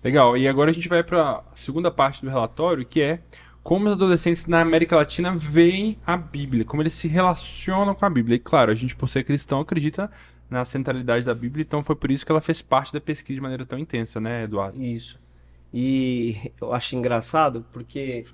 Legal, e agora a gente vai para a segunda parte do relatório, que é como os adolescentes na América Latina veem a Bíblia, como eles se relacionam com a Bíblia. E claro, a gente, por ser cristão, acredita na centralidade da Bíblia, então foi por isso que ela fez parte da pesquisa de maneira tão intensa, né, Eduardo? Isso. E eu acho engraçado porque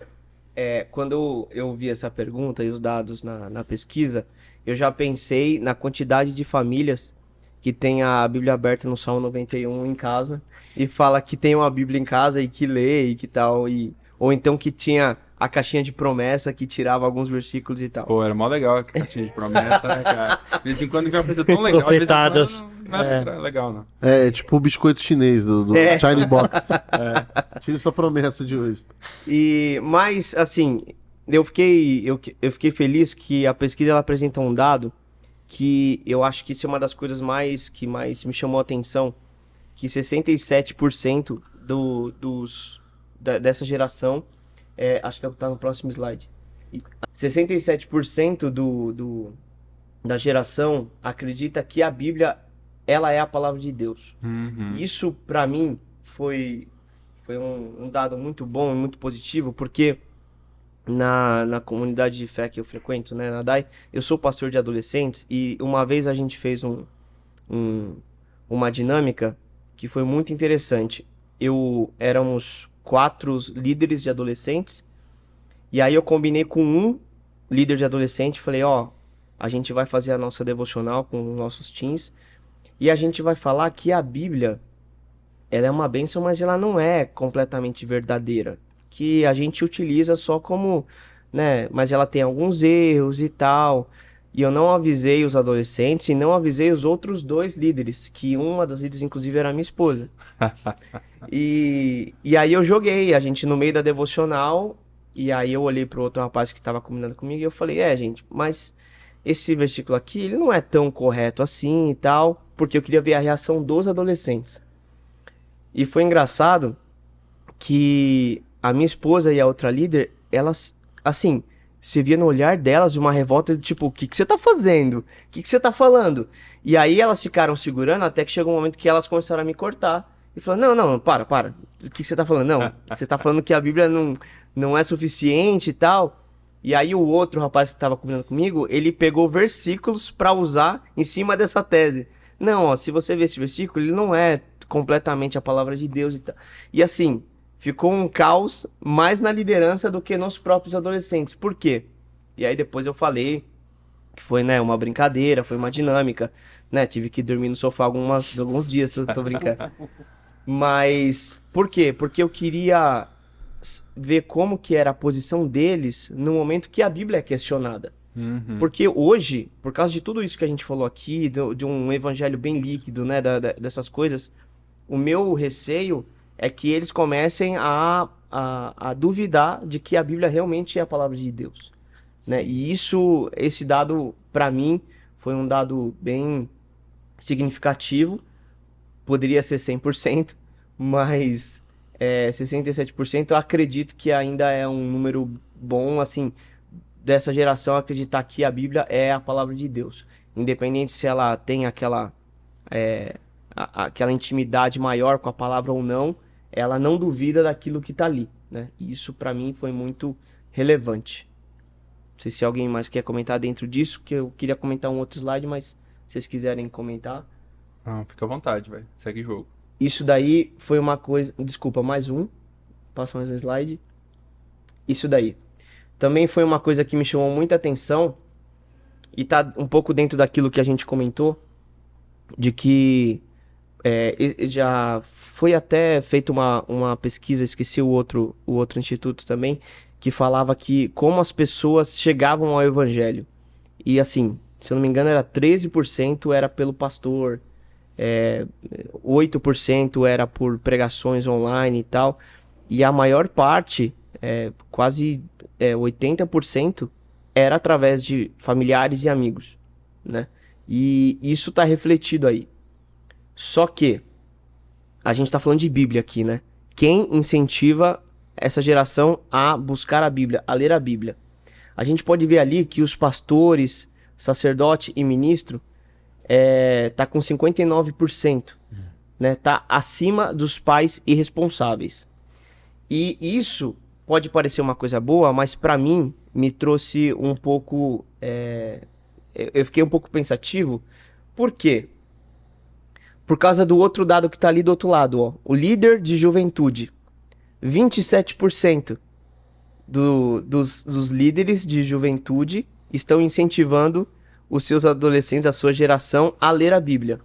é, quando eu vi essa pergunta e os dados na, na pesquisa, eu já pensei na quantidade de famílias que tem a Bíblia aberta no Salmo 91 em casa e fala que tem uma Bíblia em casa e que lê e que tal, e, ou então que tinha a caixinha de promessa que tirava alguns versículos e tal. Pô, era mó legal a caixinha de promessa, né, cara? De vez em quando vem uma coisa tão legal. de vez em Profetadas. quando Não, não é, legal, não. É, é tipo o biscoito chinês do, do É. China Box. Tire sua promessa de hoje. E mas assim, eu fiquei eu, eu fiquei feliz que a pesquisa ela apresenta um dado que eu acho que isso é uma das coisas mais que mais me chamou a atenção, que 67% do, dos da- dessa geração, é, acho que tá no próximo slide. E 67% do, do da geração acredita que a Bíblia ela é a palavra de Deus. Uhum. Isso, pra mim, foi, foi um, um dado muito bom e muito positivo, porque na, na comunidade de fé que eu frequento, né, na DAI, eu sou pastor de adolescentes e uma vez a gente fez um, um- uma dinâmica que foi muito interessante. Eu éramos quatro líderes de adolescentes e aí eu combinei com um líder de adolescente, falei, ó, a gente vai fazer a nossa devocional com os nossos teens e a gente vai falar que a Bíblia ela é uma bênção, mas ela não é completamente verdadeira. Que a gente utiliza só como, né? Mas ela tem alguns erros e tal. E eu não avisei os adolescentes e não avisei os outros dois líderes, que uma das líderes, inclusive, era a minha esposa. e, e aí eu joguei, a gente no meio da devocional, e aí eu olhei pro outro rapaz que estava combinando comigo e eu falei, é, gente, mas esse versículo aqui, ele não é tão correto assim e tal, porque eu queria ver a reação dos adolescentes. E foi engraçado que a minha esposa e a outra líder, elas, assim, se via no olhar delas uma revolta de tipo, o que, que você tá fazendo? O que, que você tá falando? E aí elas ficaram segurando até que chegou um momento que elas começaram a me cortar. E falaram, não, não, para, para. O que, que você tá falando? Não, você tá falando que a Bíblia não, não é suficiente e tal. E aí o outro rapaz que tava combinando comigo, ele pegou versículos pra usar em cima dessa tese. Não, ó, se você ver esse versículo, ele não é completamente a palavra de Deus e tal. E assim, ficou um caos mais na liderança do que nos próprios adolescentes. Por quê? E aí depois eu falei que foi, né, uma brincadeira, foi uma dinâmica, né? Tive que dormir no sofá algumas, alguns dias, tô, tô brincando. Mas por quê? Porque eu queria ver como que era a posição deles no momento que a Bíblia é questionada. Uhum. Porque hoje, por causa de tudo isso que a gente falou aqui, do- de um evangelho bem líquido, né, da- da- dessas coisas, o meu receio é que eles comecem a, a, a duvidar de que a Bíblia realmente é a palavra de Deus. Né? E isso, esse dado, para mim, foi um dado bem significativo. Poderia ser 100%, mas é, 67% eu acredito que ainda é um número bom, assim, dessa geração acreditar que a Bíblia é a palavra de Deus. Independente se ela tem aquela, é, a- aquela intimidade maior com a palavra ou não, ela não duvida daquilo que está ali. Né? E isso para mim foi muito relevante. Não sei se alguém mais quer comentar dentro disso, que eu queria comentar um outro slide, mas se vocês quiserem comentar. Não, fica à vontade, velho. Segue o jogo. Isso daí foi uma coisa. Desculpa, mais um. Passa mais um slide. Isso daí. Também foi uma coisa que me chamou muita atenção. E tá um pouco dentro daquilo que a gente comentou. De que é, já foi até feita uma, uma pesquisa, esqueci o outro, o outro instituto também, que falava que como as pessoas chegavam ao evangelho. E assim, se eu não me engano, era 13% era pelo pastor, é, 8% era por pregações online e tal. E a maior parte, é, quase é, 80%, era através de familiares e amigos, né? E isso tá refletido aí. Só que a gente tá falando de Bíblia aqui, né? Quem incentiva essa geração a buscar a Bíblia, a ler a Bíblia? A gente pode ver ali que os pastores, sacerdote e ministro é, tá com 59%, né? Tá acima dos pais irresponsáveis. E isso pode parecer uma coisa boa, mas para mim me trouxe um pouco. é, eu fiquei um pouco pensativo. Por quê? Por causa do outro dado que tá ali do outro lado, ó. O líder de juventude. 27% do, dos, dos líderes de juventude estão incentivando os seus adolescentes, a sua geração, a ler a Bíblia.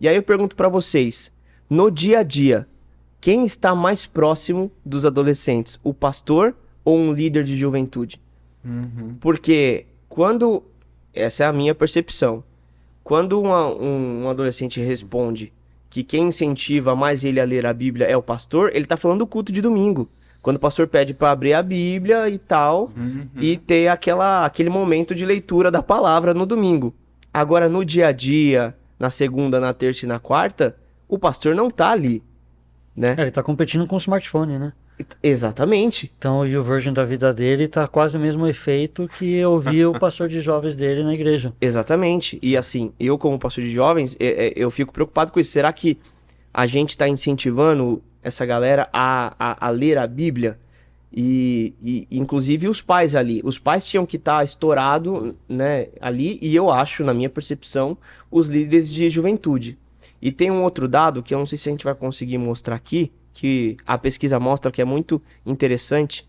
E aí eu pergunto para vocês, no dia a dia, quem está mais próximo dos adolescentes, o pastor ou um líder de juventude? Uhum. Porque quando, essa é a minha percepção, quando uma- um, um adolescente responde que quem incentiva mais ele a ler a Bíblia é o pastor, ele tá falando do culto de domingo. Quando o pastor pede para abrir a Bíblia e tal, Uhum. e ter aquela, aquele momento de leitura da palavra no domingo. Agora, no dia a dia, na segunda, na terça e na quarta, o pastor não tá ali, né? É, ele tá competindo com o smartphone, né? Exatamente. Então o YouVersion da vida dele tá quase o mesmo efeito que eu vi o pastor de jovens dele na igreja. Exatamente. E assim, eu como pastor de jovens, é- é, eu fico preocupado com isso. Será que a gente está incentivando essa galera a, a, a ler a Bíblia? E, e, inclusive os pais ali. Os pais tinham que estar estourado, né, ali, e eu acho, na minha percepção, os líderes de juventude. E tem um outro dado que eu não sei se a gente vai conseguir mostrar aqui, que a pesquisa mostra que é muito interessante,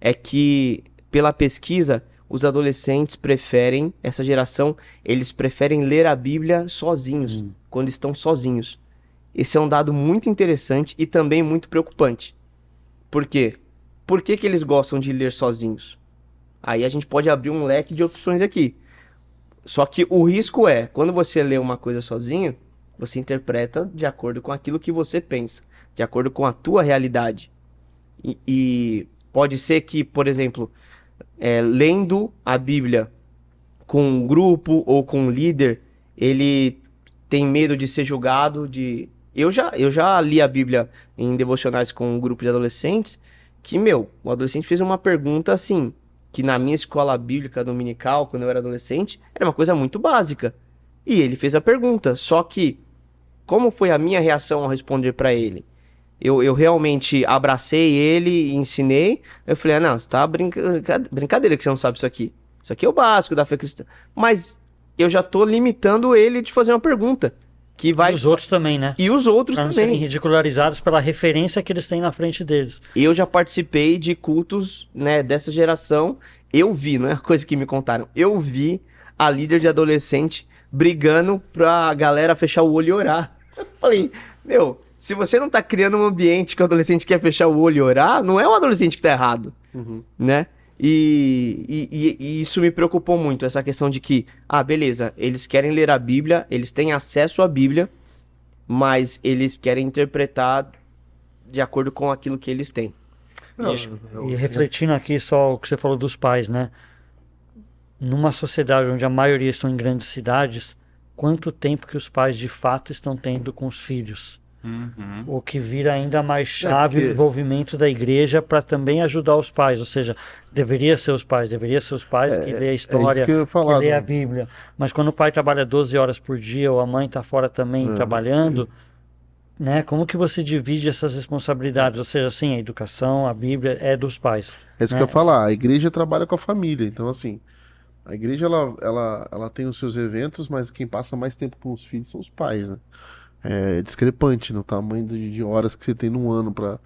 é que pela pesquisa os adolescentes preferem, essa geração, eles preferem ler a Bíblia sozinhos, quando estão sozinhos. Esse é um dado muito interessante e também muito preocupante. Por quê? Por que, que eles gostam de ler sozinhos? Aí a gente pode abrir um leque de opções aqui. Só que o risco é, quando você lê uma coisa sozinho, você interpreta de acordo com aquilo que você pensa, de acordo com a tua realidade. E, e pode ser que, por exemplo, é, lendo a Bíblia com um grupo ou com um líder, ele tem medo de ser julgado, de eu já eu já li a Bíblia em devocionais com um grupo de adolescentes que meu, o adolescente fez uma pergunta assim, que na minha escola bíblica dominical, quando eu era adolescente, era uma coisa muito básica. E ele fez a pergunta, só que como foi a minha reação ao responder para ele? Eu, eu realmente abracei ele e ensinei. Eu falei, ah, não, você tá brinca... brincadeira que você não sabe isso aqui. Isso aqui é o básico da fé cristã. Mas eu já tô limitando ele de fazer uma pergunta. Que vai. E os outros também, né? E os outros Pra também. ridicularizados pela referência que eles têm na frente deles. Eu já participei de cultos, né, dessa geração. Eu vi, não é coisa que me contaram. Eu vi a líder de adolescente brigando pra galera fechar o olho e orar. Eu falei, meu, se você não tá criando um ambiente que o adolescente quer fechar o olho e orar, não é o adolescente que tá errado, Uhum. né? E, e- e- e isso me preocupou muito, essa questão de que, ah, beleza, eles querem ler a Bíblia, eles têm acesso à Bíblia, mas eles querem interpretar de acordo com aquilo que eles têm. Não, E, eu- e refletindo aqui só o que você falou dos pais, né? Numa sociedade onde a maioria estão em grandes cidades, quanto tempo que os pais de fato estão tendo com os filhos? Uhum. O que vira ainda mais chave porque- o envolvimento da igreja para também ajudar os pais. Ou seja, deveria ser os pais, deveria ser os pais que lê a É história, que eu ia que falar. lê a né? Bíblia. Mas quando o pai trabalha 12 horas por dia ou a mãe está fora também É. trabalhando, né? Como que você divide essas responsabilidades? Ou seja, assim, a educação, a Bíblia é dos pais. É isso que eu ia falar. A igreja trabalha com a família. Então, assim, a igreja ela, ela, ela tem os seus eventos, mas quem passa mais tempo com os filhos são os pais, né? É discrepante no tamanho de, de horas que você tem num ano para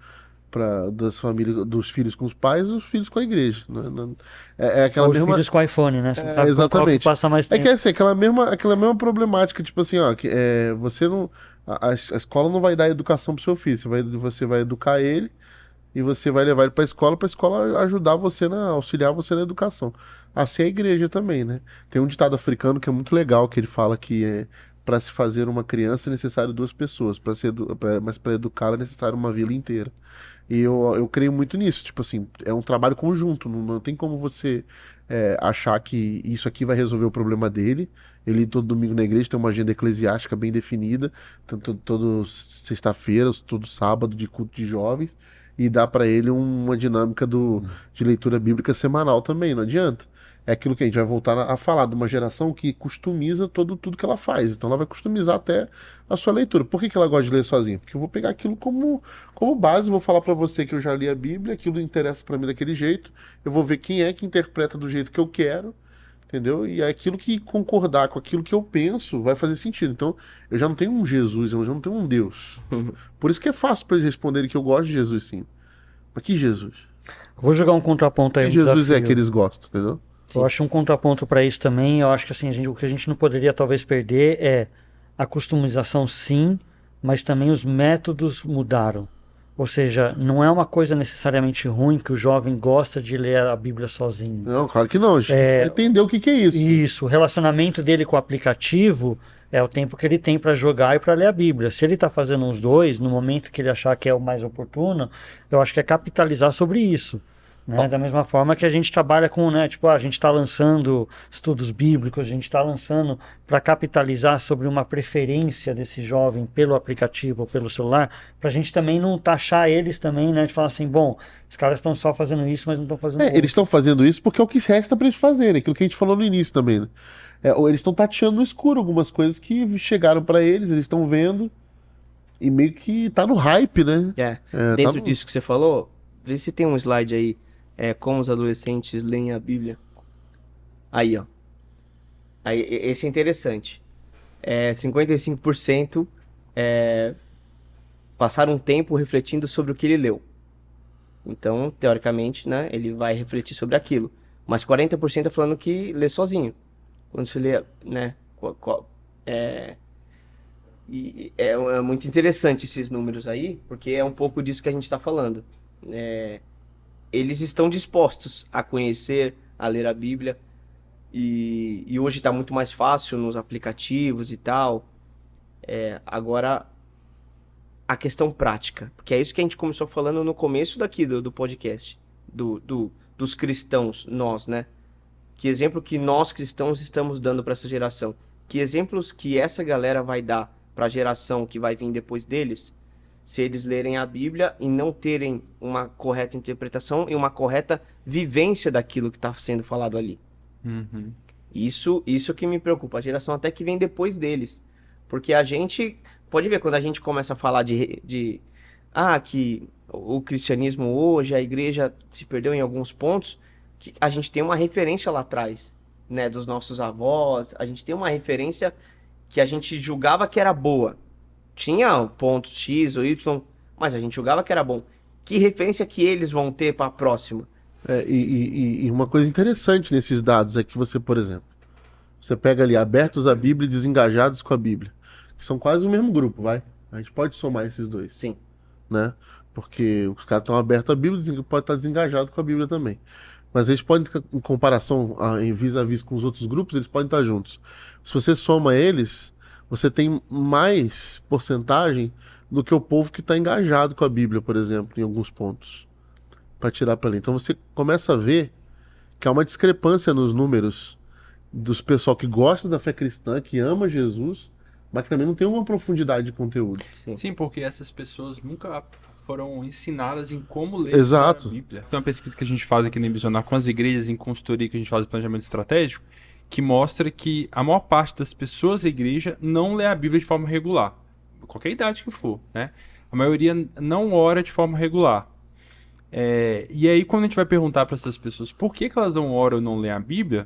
para das famílias dos filhos com os pais e os filhos com a igreja. né? É, é aquela Ou os mesma filhos com iPhone, né? É, qual que exatamente. passa mais É tempo. que é assim, aquela mesma, aquela mesma problemática, tipo assim, ó, que é, você não. A, a escola não vai dar educação pro seu filho, você vai, você vai educar ele e você vai levar ele pra escola, pra escola ajudar você na, auxiliar você na educação. Assim é a igreja também, né? Tem um ditado africano que é muito legal, que ele fala que é para se fazer uma criança é necessário duas pessoas, para ser, pra- mas para educá-la é necessário uma vila inteira. E eu, eu creio muito nisso, tipo assim, é um trabalho conjunto, não, não tem como você é, achar que isso aqui vai resolver o problema dele. Ele todo domingo na igreja tem uma agenda eclesiástica bem definida, tanto todo sexta-feira, todo sábado de culto de jovens, e dá para ele um- uma dinâmica do, de leitura bíblica semanal também, não adianta. É aquilo que a gente vai voltar a falar de uma geração que customiza todo, tudo que ela faz. Então ela vai customizar até a sua leitura. Por que, que ela gosta de ler sozinha? Porque eu vou pegar aquilo como, como base, vou falar para você que eu já li a Bíblia, aquilo interessa para mim daquele jeito, eu vou ver quem é que interpreta do jeito que eu quero, entendeu? E é aquilo que concordar com aquilo que eu penso vai fazer sentido. Então, eu já não tenho um Jesus, eu já não tenho um Deus. Por isso que é fácil para eles responderem que eu gosto de Jesus sim. Mas que Jesus? Vou jogar um contraponto aí. Que Jesus é desafio. que eles gostam, entendeu? Eu acho um contraponto para isso também. Eu acho que assim, a gente- o que a gente não poderia talvez perder é a customização, sim, mas também os métodos mudaram. Ou seja, não é uma coisa necessariamente ruim que o jovem gosta de ler a Bíblia sozinho. Não, claro que não. A gente É, tem que entender o que, que é isso. Isso, o relacionamento dele com o aplicativo é o tempo que ele tem para jogar e para ler a Bíblia. Se ele está fazendo os dois, no momento que ele achar que é o mais oportuno, eu acho que é capitalizar sobre isso. Né? Da mesma forma que a gente trabalha com, né, tipo, ah, a gente está lançando estudos bíblicos, a gente está lançando para capitalizar sobre uma preferência desse jovem pelo aplicativo ou pelo celular, para a gente também não taxar eles também, né, de falar assim, bom, os caras estão só fazendo isso, mas não estão fazendo É, outro. eles estão fazendo isso porque é o que resta pra eles fazerem, aquilo que a gente falou no início também. Né? É, ou eles estão tateando no escuro algumas coisas que chegaram pra eles, eles estão vendo e meio que tá no hype, né? É. É, Dentro tá no- disso que você falou, vê se tem um slide aí, é, como os adolescentes leem a Bíblia. Aí, ó. Aí, esse é interessante. É, 55% é, passaram um tempo refletindo sobre o que ele leu. Então, teoricamente, né, ele vai refletir sobre aquilo. Mas 40% é falando que lê sozinho. Quando você lê, né, é, e é, é muito interessante esses números aí, porque é um pouco disso que a gente está falando. É, eles estão dispostos a conhecer, a ler a Bíblia, e, e hoje está muito mais fácil nos aplicativos e tal. É, agora, a questão prática, porque é isso que a gente começou falando no começo daqui do, do podcast, do, do- dos cristãos, nós, né? Que exemplo que nós cristãos estamos dando para essa geração? Que exemplos que essa galera vai dar para a geração que vai vir depois deles, se eles lerem a Bíblia e não terem uma correta interpretação e uma correta vivência daquilo que está sendo falado ali? Uhum. Isso, isso que me preocupa, a geração até que vem depois deles. Porque a gente, pode ver, quando a gente começa a falar de, de ah, que o cristianismo hoje, a igreja se perdeu em alguns pontos, que a gente tem uma referência lá atrás, né, dos nossos avós, a gente tem uma referência que a gente julgava que era boa. Tinha pontos X ou Y, mas a gente julgava que era bom. Que referência que eles vão ter para a próxima? É, e, e- e uma coisa interessante nesses dados é que você, por exemplo, você pega ali abertos à Bíblia e desengajados com a Bíblia, que são quase o mesmo grupo, vai? A gente pode somar esses dois, Sim. né? Porque os caras estão abertos à Bíblia, pode estar desengajado com a Bíblia também. Mas eles podem, em comparação, a- em vis-a-vis com os outros grupos, eles podem estar juntos. Se você soma eles, você tem mais porcentagem do que o povo que está engajado com a Bíblia, por exemplo, em alguns pontos para tirar para ler. Então você começa a ver que há uma discrepância nos números dos pessoal que gosta da fé cristã, que ama Jesus, mas que também não tem uma profundidade de conteúdo. Sim. Sim, porque essas pessoas nunca foram ensinadas em como ler Exato. a Bíblia. Tem uma pesquisa que a gente faz aqui no Embisionar com as igrejas em consultoria que a gente faz de planejamento estratégico, que mostra que a maior parte das pessoas da igreja não lê a Bíblia de forma regular. Qualquer idade que for, né? A maioria não ora de forma regular. É, e aí, quando a gente vai perguntar para essas pessoas por que, que elas não oram ou não leem a Bíblia,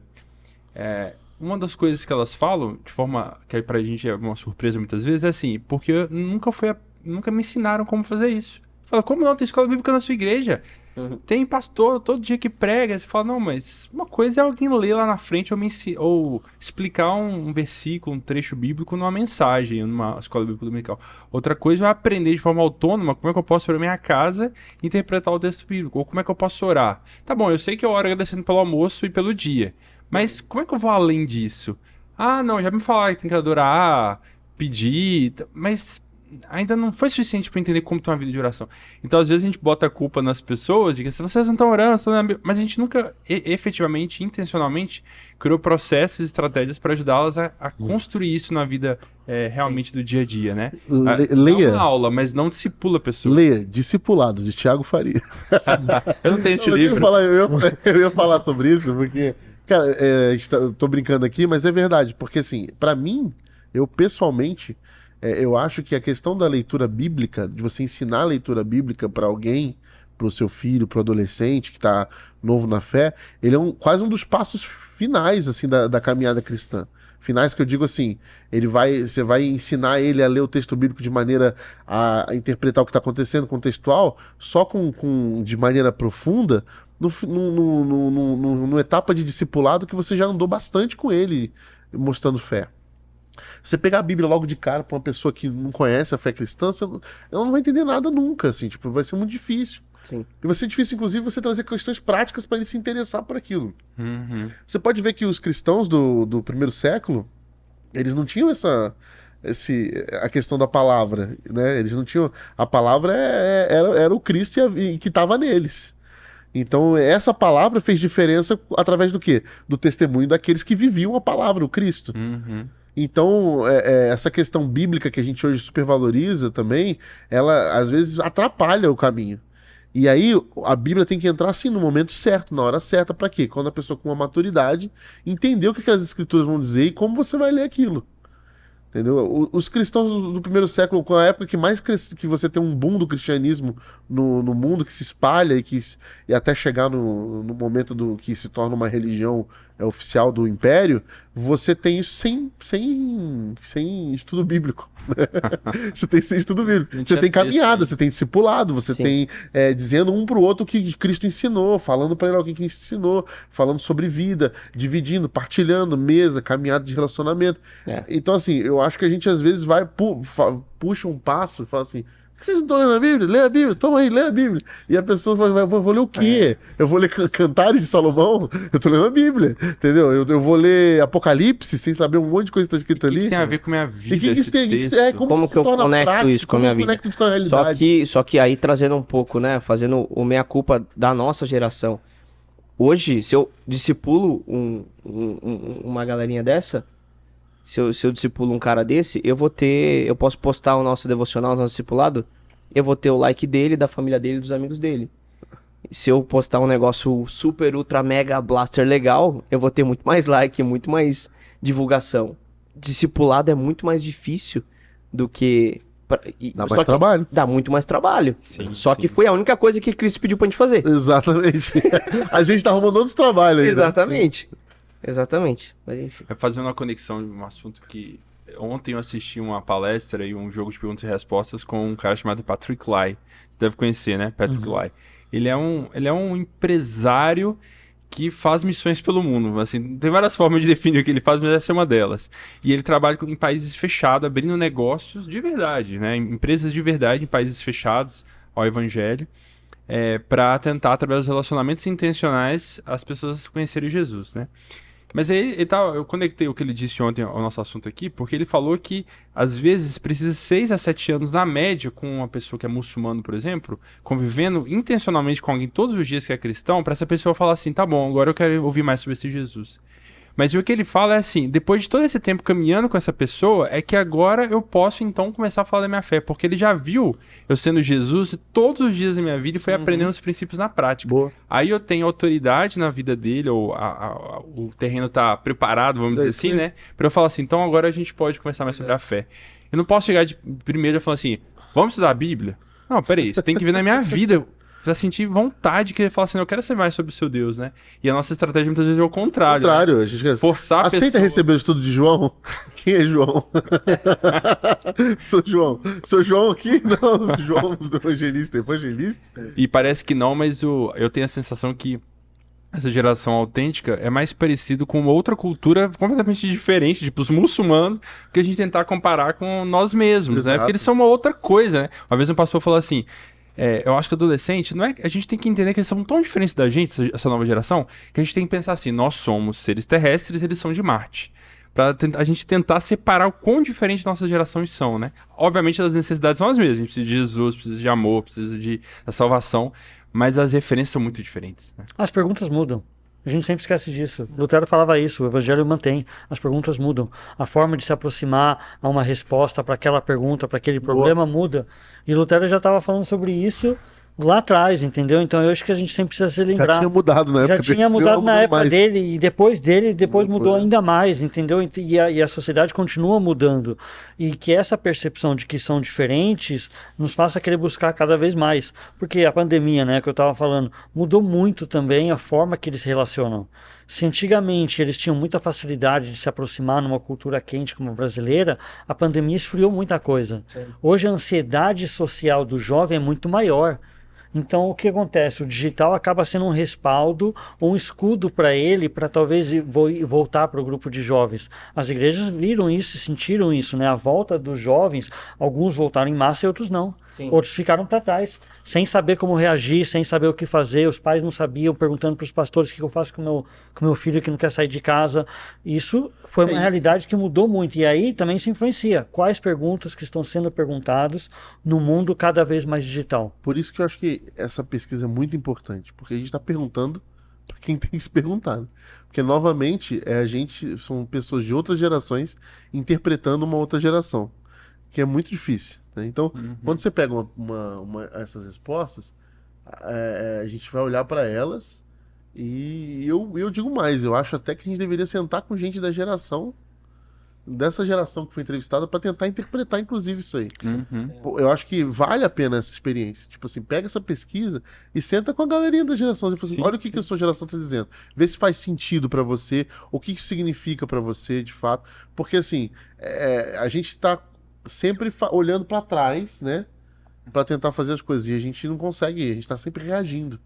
é, uma das coisas que elas falam, de forma que pra gente é uma surpresa muitas vezes, é assim, porque nunca foi a- nunca me ensinaram como fazer isso. Fala, como não? Tem escola bíblica na sua igreja. Uhum. Tem pastor todo dia que prega. Você fala, não, mas uma coisa é alguém ler lá na frente ou, ou explicar um, um versículo, um trecho bíblico numa mensagem, numa escola bíblica dominical. Outra coisa é aprender de forma autônoma como é que eu posso para minha casa interpretar o texto bíblico, ou como é que eu posso orar. Tá bom, eu sei que eu oro agradecendo pelo almoço e pelo dia, mas como é que eu vou além disso? Ah, não, já me falaram que tem que adorar, pedir, mas ainda não foi suficiente para entender como tem uma vida de oração. Então, às vezes, a gente bota a culpa nas pessoas de que "Se vocês não estão orando, estão lendo a Bíblia", mas a gente nunca, efetivamente, intencionalmente, criou processos e estratégias para ajudá-las a, a construir isso na vida é, realmente do dia a dia, né? Ah, uma leia, aula, mas não discipula a pessoa. leia Discipulado, de Tiago Faria. Eu não tenho esse Não, mas eu, livro. falar, eu, ia, eu ia falar sobre isso, porque Cara, é, tô brincando aqui, mas é verdade, porque assim, pra mim, eu pessoalmente, é, eu acho que a questão da leitura bíblica, de você ensinar a leitura bíblica pra alguém, pro seu filho, pro adolescente que tá novo na fé, ele é um, quase um dos passos finais, assim, da, da caminhada cristã. Finais que eu digo assim, ele vai, você vai ensinar ele a ler o texto bíblico de maneira a, interpretar o que está acontecendo, contextual, só com, com de maneira profunda, no, no, no, no, etapa de discipulado que você já andou bastante com ele, mostrando fé. Você pegar a Bíblia logo de cara pra uma pessoa que não conhece a fé cristã, ela não vai entender nada nunca, assim, tipo, vai ser muito difícil. Sim. E vai ser difícil, inclusive, você trazer questões práticas para ele se interessar por aquilo. Uhum. Você pode ver que os cristãos do, do primeiro século, eles não tinham essa esse, a questão da palavra, né? Eles não tinham a palavra é- é- era, era o Cristo e, a- e que estava neles. Então essa palavra fez diferença através do quê? Do testemunho daqueles que viviam a palavra, o Cristo. Uhum. Então, é, é, essa questão bíblica que a gente hoje supervaloriza também, ela às vezes atrapalha o caminho. E aí, a Bíblia tem que entrar assim no momento certo, na hora certa, para quê? Quando a pessoa com uma maturidade entender o que, que as escrituras vão dizer e como você vai ler aquilo. Entendeu? Os cristãos do primeiro século, com a época que mais cres- que você tem um boom do cristianismo no, no mundo, que se espalha e, que, e até chegar no, no momento do que se torna uma religião é, oficial do império, você tem isso sem, sem, sem estudo bíblico. você tem sem estudo bíblico. Não Você tem caminhada, aí. você tem discipulado, você Sim. tem é, dizendo um pro outro o que Cristo ensinou, falando para ele alguém que ensinou, falando sobre vida, dividindo, partilhando, mesa, caminhada de relacionamento. É. Então, assim, eu acho que a gente às vezes vai, pu- puxa um passo e fala assim. "Por que Vocês não estão lendo a Bíblia? Lê a Bíblia, toma aí, lê a Bíblia. E a pessoa vai, vai vou, vou ler o quê? Eu vou ler Can- Cantares de Salomão? Eu tô lendo a Bíblia, entendeu? Eu, eu vou ler Apocalipse sem saber um monte de coisa que tá escrito O que, ali. que tem a ver com a minha E vida? o que, que isso tem? texto? É, como, Como se que eu torna conecto prático, isso com a como minha eu vida? conecto isso com a Só realidade. que, só que aí trazendo um pouco, né? Fazendo o meia-culpa da nossa geração. Hoje, se eu discipulo um, um- um- uma galerinha dessa, se eu, se eu discipulo um cara desse, eu vou ter. Eu posso postar o nosso devocional, o nosso discipulado, eu vou ter o like dele, da família dele e dos amigos dele. Se eu postar um negócio super, ultra, mega blaster legal, eu vou ter muito mais like, muito mais divulgação. Discipulado é muito mais difícil do que. pra- e- Dá mais que trabalho. dá muito mais trabalho. Sim, Só sim. que foi a única coisa que Cristo pediu pra gente fazer. Exatamente. a gente tá arrumando outros trabalhos aí. né? Exatamente. Exatamente. Mas enfim. É fazendo uma conexão de um assunto que. Ontem eu assisti uma palestra e um jogo de perguntas e respostas com um cara chamado Patrick Lai. Você deve conhecer, né? Patrick Lai. Ele é, um, ele é um empresário que faz missões pelo mundo. Assim, tem várias formas de definir o que ele faz, mas essa é uma delas. E ele trabalha com- em países fechados, abrindo negócios de verdade, né? Empresas de verdade em países fechados ao evangelho. É, para tentar, através dos relacionamentos intencionais, as pessoas conhecerem Jesus, né? Mas aí ele tá, eu conectei o que ele disse ontem ao nosso assunto aqui, porque ele falou que às vezes precisa 6 a 7 anos na média com uma pessoa que é muçulmano, por exemplo, convivendo intencionalmente com alguém todos os dias que é cristão, para essa pessoa falar assim: tá bom, agora eu quero ouvir mais sobre esse Jesus. Mas o que ele fala é assim: depois de todo esse tempo caminhando com essa pessoa, é que agora eu posso então começar a falar da minha fé, porque ele já viu eu sendo Jesus todos os dias da minha vida e foi aprendendo os princípios na prática. Boa. Aí eu tenho autoridade na vida dele, ou a- a- a- o terreno tá preparado, vamos É dizer assim, aí. né? Pra eu falar assim, então agora a gente pode conversar mais sobre a fé. Eu não posso chegar de primeiro e falar assim, vamos estudar a Bíblia? Não, peraí, você tem que ver na minha vida pra sentir vontade de querer falar assim, eu quero saber mais sobre o seu Deus, né? E a nossa estratégia muitas vezes é o contrário. né? contrário, a gente quer... Forçar a Aceita pessoa... receber o estudo de João? Quem é João? Sou João. Sou João aqui? Não, João do evangelista. Evangelista? E parece que não, mas o, eu tenho a sensação que essa geração autêntica é mais parecido com outra cultura completamente diferente, tipo os muçulmanos, que a gente tentar comparar com nós mesmos, né? Exato. Porque eles são uma outra coisa, né? Uma vez um pastor falou assim. É, eu acho que adolescente, não é, a gente tem que entender que eles são tão diferentes da gente, essa, nova geração, que a gente tem que pensar assim: nós somos seres terrestres, eles são de Marte. Tentar- a gente tentar separar o quão diferente nossas gerações são, né? Obviamente as necessidades são as mesmas. A gente precisa de Jesus, precisa de amor, precisa de salvação. Mas as referências são muito diferentes, né? As perguntas mudam. A gente sempre esquece disso. Lutero falava isso, o evangelho mantém. As perguntas mudam. A forma de se aproximar a uma resposta para aquela pergunta, para aquele problema muda. E Lutero já estava falando sobre isso lá atrás, entendeu? Então eu acho que a gente sempre precisa se lembrar. Já tinha mudado na época. Já tinha mudado na época mais. dele e depois dele, depois Depois, mudou é. ainda mais, entendeu? E a, e a sociedade continua mudando. E que essa percepção de que são diferentes nos faça querer buscar cada vez mais. Porque a pandemia, né, que eu estava falando, mudou muito também a forma que eles se relacionam. Se antigamente eles tinham muita facilidade de se aproximar numa cultura quente como a brasileira, a pandemia esfriou muita coisa. Sim. Hoje a ansiedade social do jovem é muito maior. Então o que acontece? O digital acaba sendo um respaldo, um escudo para ele, para talvez voltar para o grupo de jovens. As igrejas viram isso, sentiram isso, né? A volta dos jovens, alguns voltaram em massa e outros não. Sim. Outros ficaram para trás, sem saber como reagir, sem saber o que fazer. Os pais não sabiam, perguntando para os pastores o que eu faço com meu com meu filho que não quer sair de casa. Isso foi uma É, e- realidade que mudou muito. E aí também se influencia. Quais perguntas que estão sendo perguntadas no mundo cada vez mais digital? Por isso que eu acho que essa pesquisa é muito importante, porque a gente está perguntando para quem tem que se perguntar. né? Porque, novamente, é a gente, são pessoas de outras gerações interpretando uma outra geração, que é muito difícil. né? Então, Uhum. quando você pega uma, uma- uma- essas respostas, é, é, a gente vai olhar para elas e eu, eu digo mais, eu acho até que a gente deveria sentar com gente da geração, dessa geração que foi entrevistada, para tentar interpretar, inclusive, isso aí. Uhum. Pô, Eu acho que vale a pena essa experiência. Tipo assim, pega essa pesquisa e senta com a galerinha da geração. E fala assim, Sim, olha o que, que a sua geração tá dizendo. Vê se faz sentido pra você, o que, que significa pra você, de fato. Porque assim, é, a gente tá sempre olhando pra trás, né? Pra tentar fazer as coisas. E a gente não consegue, a gente tá sempre reagindo.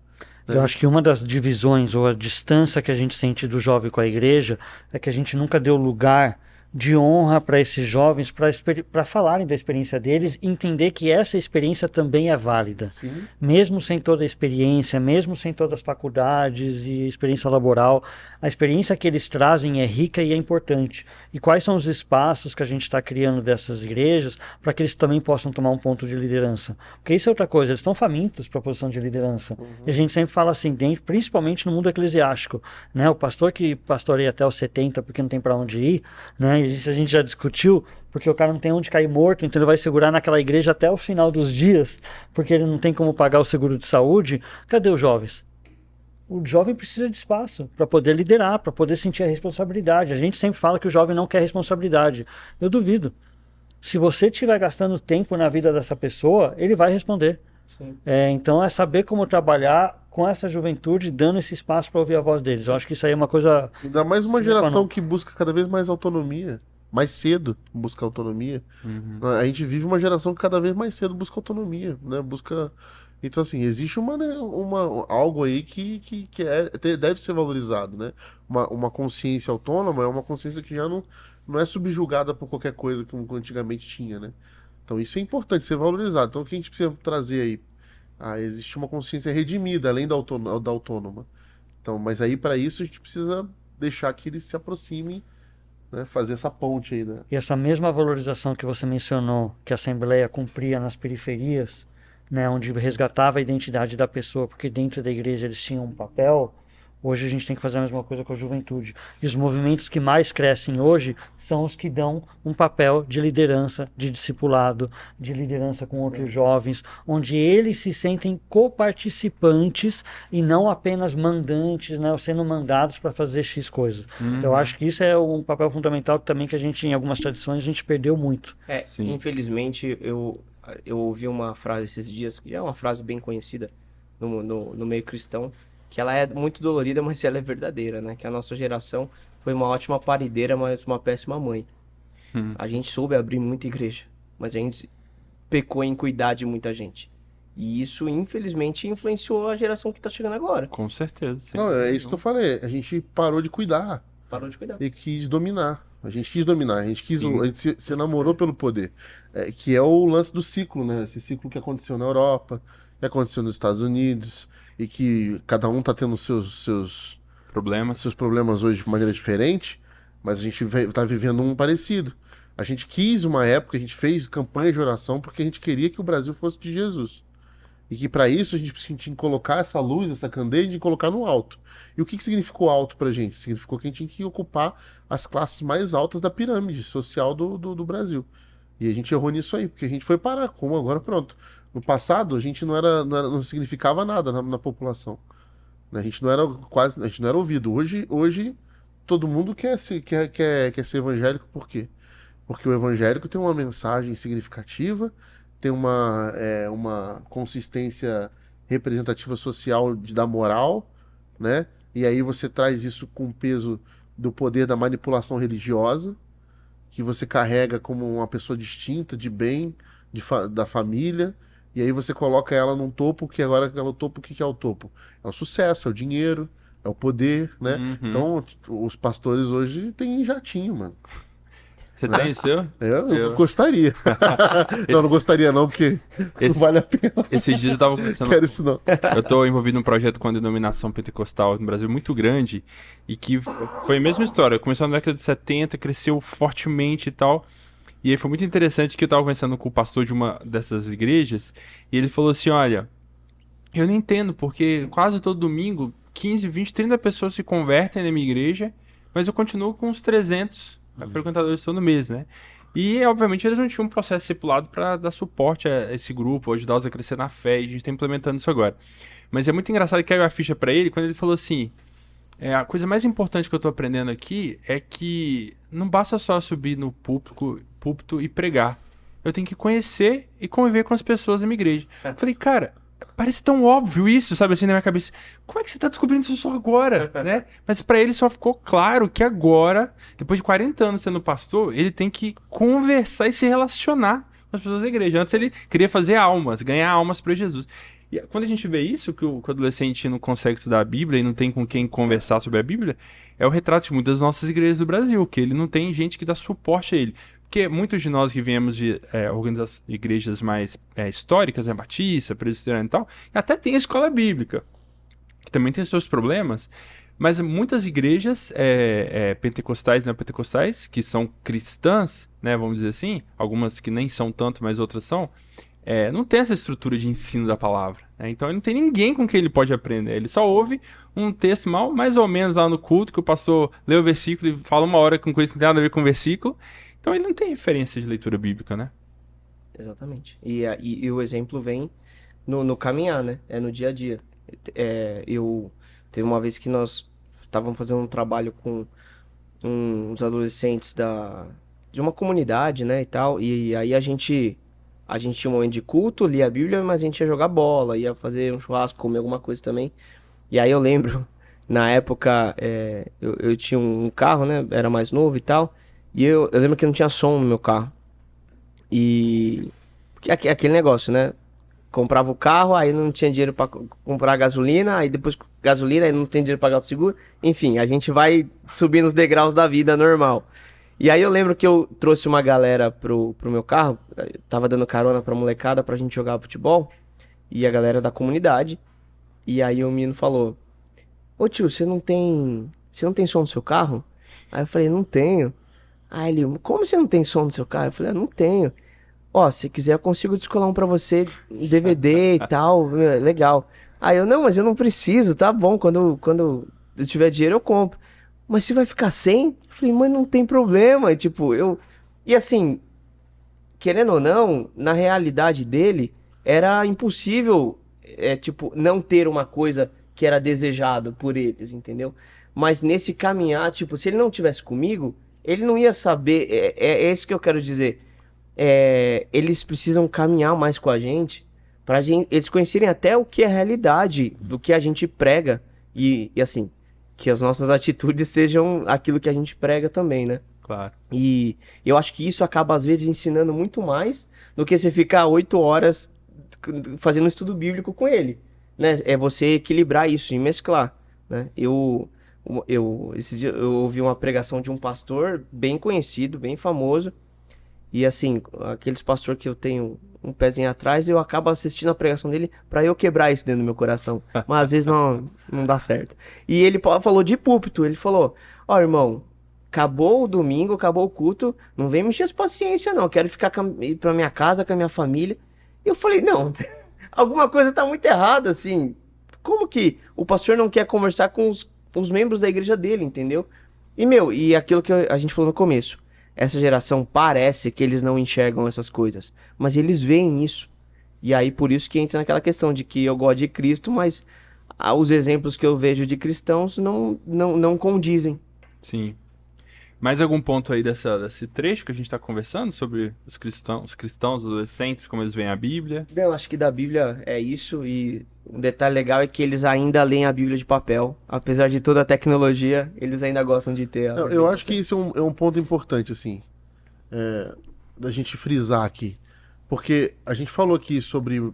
Eu acho que uma das divisões ou a distância que a gente sente do jovem com a igreja é que a gente nunca deu lugar de honra para esses jovens para falarem da experiência deles entender que essa experiência também é válida. Sim. Mesmo sem toda a experiência, mesmo sem todas as faculdades e experiência laboral, a experiência que eles trazem é rica e é importante. E quais são os espaços que a gente está criando dessas igrejas para que eles também possam tomar um ponto de liderança? Porque isso é outra coisa, eles estão famintos para a posição de liderança. E a gente sempre fala assim, dentro, principalmente no mundo eclesiástico, né? O pastor que pastoreia até os 70 porque não tem para onde ir, né? Isso a gente já discutiu, porque o cara não tem onde cair morto, então ele vai segurar naquela igreja até o final dos dias, porque ele não tem como pagar o seguro de saúde. Cadê os jovens? O jovem precisa de espaço para poder liderar, para poder sentir a responsabilidade. A gente sempre fala que o jovem não quer responsabilidade. Eu duvido. Se você estiver gastando tempo na vida dessa pessoa, ele vai responder. É, então é saber como trabalhar com essa juventude, dando esse espaço para ouvir a voz deles. Eu acho que isso aí é uma coisa. Ainda mais uma geração que busca cada vez mais autonomia. Mais cedo busca autonomia. Uhum. A gente vive uma geração que cada vez mais cedo busca autonomia, né? Busca. Então, assim, existe uma, né, uma, algo aí que, que, que é, deve ser valorizado, né? Uma, uma consciência autônoma é uma consciência que já não, não é subjugada por qualquer coisa que antigamente tinha, né? Então, isso é importante ser valorizado. Então, o que a gente precisa trazer aí? Ah, existe uma consciência redimida, além da, autônoma, da autônoma. Então, mas aí, para isso, a gente precisa deixar que eles se aproximem, né? Fazer essa ponte aí, né? E essa mesma valorização que você mencionou, que a Assembleia cumpria nas periferias, né, onde resgatava a identidade da pessoa, porque dentro da igreja eles tinham um papel. Hoje a gente tem que fazer a mesma coisa com a juventude. E os movimentos que mais crescem hoje são os que dão um papel de liderança, de discipulado, de liderança com outros jovens, onde eles se sentem coparticipantes e não apenas mandantes, né, ou sendo mandados para fazer X coisas. Eu acho que isso é um papel fundamental também que a gente, em algumas tradições, a gente perdeu muito. É, Sim. infelizmente, eu, eu ouvi uma frase esses dias, que é uma frase bem conhecida no, no, no meio cristão, que ela é muito dolorida, mas ela é verdadeira, né? Que a nossa geração foi uma ótima parideira, mas uma péssima mãe. Hum. A gente soube abrir muita igreja, mas a gente pecou em cuidar de muita gente. E isso, infelizmente, influenciou a geração que tá chegando agora. Com certeza. sem Não, é isso que eu falei. A gente parou de cuidar Parou de cuidar. e quis dominar. A gente quis dominar, a gente quis, Sim. a gente se, se namorou pelo poder. É, que é o lance do ciclo, né? Esse ciclo que aconteceu na Europa, que aconteceu nos Estados Unidos, e que cada um tá tendo seus, seus, Problemas. seus problemas hoje de maneira diferente, mas a gente tá vivendo um parecido. A gente quis uma época, a gente fez campanha de oração porque a gente queria que o Brasil fosse de Jesus. E que para isso a gente tinha que colocar essa luz, essa candeia, de colocar no alto. E o que, que significou alto pra gente? Significou que a gente tinha que ocupar as classes mais altas da pirâmide social do, do, do Brasil. E a gente errou nisso aí, porque a gente foi parar. Como agora, pronto. No passado, a gente não era, não, era- não significava nada na, na população. né? A gente não era quase, a gente não era ouvido. Hoje, hoje todo mundo quer ser, quer, quer, quer ser evangélico, por quê? Porque o evangélico tem uma mensagem significativa, tem uma, é, uma consistência representativa social de, da moral, né? E aí você traz isso com o peso do poder da manipulação religiosa, que você carrega como uma pessoa distinta, de bem, de fa- da família, e aí você coloca ela num topo, que agora ela, o topo, o que que é o topo? É o sucesso, é o dinheiro, é o poder, né? Uhum. Então, os pastores hoje têm jatinho, mano. Você tem o seu? Eu, eu gostaria. não, não gostaria não, porque não Esse- vale a pena. Esses dias eu tava Não conversando. quero isso não. Eu tô envolvido num projeto com a denominação pentecostal no Brasil muito grande e que foi a mesma história. Começou na década de 70, cresceu fortemente e tal. E aí foi muito interessante que eu tava conversando com o pastor de uma dessas igrejas e ele falou assim: Olha, eu não entendo porque quase todo domingo 15, 20, 30 pessoas se convertem na minha igreja, mas eu continuo com uns 300 frequentadores todo mês, né? E, obviamente, eles não tinham um processo estipulado para dar suporte a esse grupo, ajudá-los a crescer na fé, e a gente está implementando isso agora. Mas é muito engraçado que caiu a ficha para ele quando ele falou assim: é, a coisa mais importante que eu tô aprendendo aqui é que não basta só subir no púlpito, púlpito e pregar. Eu tenho que conhecer e conviver com as pessoas da minha igreja. Eu falei, cara, parece tão óbvio isso, sabe assim, na minha cabeça. Como é que você tá descobrindo isso só agora, né? Mas para ele só ficou claro que agora, depois de 40 anos sendo pastor, ele tem que conversar e se relacionar com as pessoas da igreja. Antes ele queria fazer almas, ganhar almas para Jesus. E quando a gente vê isso, que o, que o adolescente não consegue estudar a Bíblia e não tem com quem conversar sobre a Bíblia, é o retrato de muitas das nossas igrejas do Brasil, que ele não tem gente que dá suporte a ele. Porque muitos de nós que viemos de é, organiza- igrejas mais é, históricas, né, Batista, Presbiteriana e tal, até tem a escola bíblica, que também tem seus problemas, mas muitas igrejas é, é, pentecostais e não pentecostais, que são cristãs, né, vamos dizer assim, algumas que nem são tanto, mas outras são, é, não tem essa estrutura de ensino da palavra. né? Então ele não tem ninguém com quem ele pode aprender. Ele só ouve um texto mal, mais ou menos lá no culto, que o pastor lê o versículo e fala uma hora com coisa que não tem nada a ver com o versículo. Então ele não tem referência de leitura bíblica, né? Exatamente. E, e, e o exemplo vem no, no caminhar, né? É no dia a dia. É, eu teve uma vez que nós estávamos fazendo um trabalho com uns adolescentes da de uma comunidade, né, e tal. E aí a gente a gente tinha um momento de culto, lia a Bíblia, mas a gente ia jogar bola, ia fazer um churrasco, comer alguma coisa também. E aí eu lembro, na época, é, eu, eu tinha um carro, né? Era mais novo e tal. E eu, eu lembro que não tinha som no meu carro. E aquele negócio, né? Comprava o carro, aí não tinha dinheiro co- comprar gasolina, aí depois gasolina, aí não tem dinheiro pra pagar o seguro. Enfim, a gente vai subindo os degraus da vida normal. E aí eu lembro que eu trouxe uma galera pro, pro meu carro, eu tava dando carona pra molecada pra gente jogar futebol, e a galera da comunidade. E aí o menino falou: Ô tio, você não tem. Você não tem som no seu carro? Aí eu falei, não tenho. Aí ele, como você não tem som no seu carro? Eu falei, ah, não tenho. Ó, se quiser eu consigo descolar um pra você, um DVD e tal, é legal. Aí eu, não, mas eu não preciso, tá bom, quando, quando eu tiver dinheiro eu compro. Mas você vai ficar sem? Eu falei, mas não tem problema, tipo, eu... E assim, querendo ou não, na realidade dele, era impossível, é, tipo, não ter uma coisa que era desejado por eles, entendeu? Mas nesse caminhar, tipo, se ele não tivesse comigo, ele não ia saber, é, é, é isso que eu quero dizer. É, eles precisam caminhar mais com a gente para eles conhecerem até o que é realidade do que a gente prega e, e assim que as nossas atitudes sejam aquilo que a gente prega também, né? Claro. E eu acho que isso acaba às vezes ensinando muito mais do que você ficar oito horas fazendo um estudo bíblico com ele, né? É você equilibrar isso e mesclar, né? Eu eu esses eu ouvi uma pregação de um pastor bem conhecido, bem famoso, e assim, aqueles pastor que eu tenho um pezinho atrás, eu acabo assistindo a pregação dele para eu quebrar isso dentro do meu coração. Mas às vezes não, não dá certo. E ele falou de púlpito, ele falou: Ó, oh, irmão, acabou o domingo, acabou o culto, não vem mexer as paciência, não. Quero ficar ir pra minha casa com a minha família. E eu falei: não, alguma coisa tá muito errada, assim. Como que o pastor não quer conversar com os, os membros da igreja dele, entendeu? E, meu, e aquilo que a gente falou no começo essa geração parece que eles não enxergam essas coisas, mas eles veem isso. E aí por isso que entra naquela questão de que eu gosto de Cristo, mas ah, os exemplos que eu vejo de cristãos não, não, não condizem. Sim. Mais algum ponto aí dessa, desse trecho que a gente está conversando sobre os cristãos, os cristãos, os adolescentes, como eles veem a Bíblia? Não, acho que da Bíblia é isso. E um detalhe legal é que eles ainda leem a Bíblia de papel. Apesar de toda a tecnologia, eles ainda gostam de ter. Não, eu acho que isso é um, é um ponto importante, assim, é, da gente frisar aqui. Porque a gente falou aqui sobre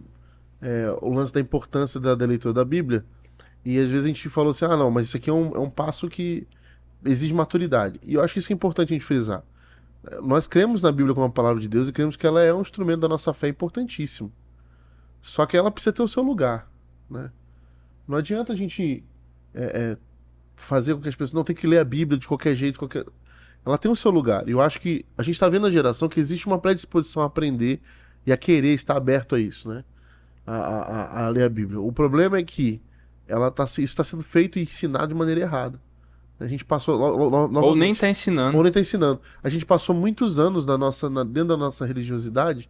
é, o lance da importância da, da leitura da Bíblia. E às vezes a gente falou assim: ah, não, mas isso aqui é um, é um passo que exige maturidade. E eu acho que isso é importante a gente frisar. Nós cremos na Bíblia como a palavra de Deus e cremos que ela é um instrumento da nossa fé importantíssimo. Só que ela precisa ter o seu lugar. Né? Não adianta a gente é, é, fazer com que as pessoas não tenham que ler a Bíblia de qualquer jeito. Qualquer... Ela tem o seu lugar. E eu acho que a gente está vendo na geração que existe uma predisposição a aprender e a querer estar aberto a isso, né? A, a, a ler a Bíblia. O problema é que ela tá, isso está sendo feito e ensinado de maneira errada. A gente passou. Ou nem está ensinando. Ou nem está ensinando. A gente passou muitos anos na nossa, na, dentro da nossa religiosidade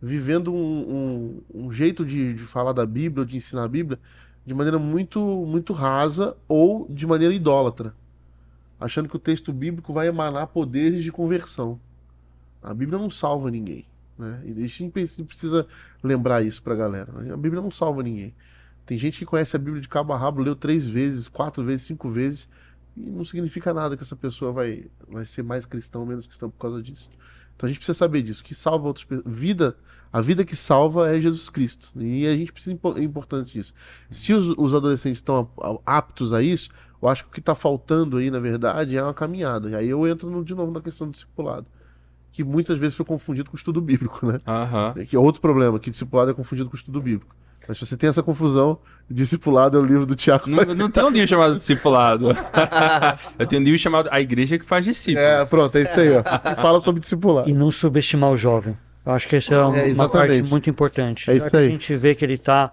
vivendo um, um, um jeito de, de, falar da Bíblia, ou de ensinar a Bíblia, de maneira muito, muito rasa ou de maneira idólatra. Achando que o texto bíblico vai emanar poderes de conversão. A Bíblia não salva ninguém. Né? E a gente precisa lembrar isso pra galera. A Bíblia não salva ninguém. Tem gente que conhece a Bíblia de cabo a rabo, leu três vezes, quatro vezes, cinco vezes e não significa nada que essa pessoa vai, vai ser mais cristão ou menos cristão por causa disso. Então a gente precisa saber disso. Que salva outras pessoas. Vida, a vida que salva é Jesus Cristo. E a gente precisa é importante isso. Se os, os adolescentes estão aptos a isso, eu acho que o que está faltando aí, na verdade, é uma caminhada. E aí eu entro no, de novo na questão do discipulado. Que muitas vezes foi confundido com o estudo bíblico, né? Uhum. Que é outro problema, que discipulado é confundido com o estudo bíblico. Mas se você tem essa confusão, Discipulado é o livro do Tiago. Não, não tem um livro chamado Discipulado. Eu tenho um livro chamado A Igreja que faz discípulos. É, pronto, é isso aí, ó. Fala sobre discipulado. E não subestimar o jovem. Eu acho que esse é, é uma parte muito importante. É isso aí. a gente vê que ele está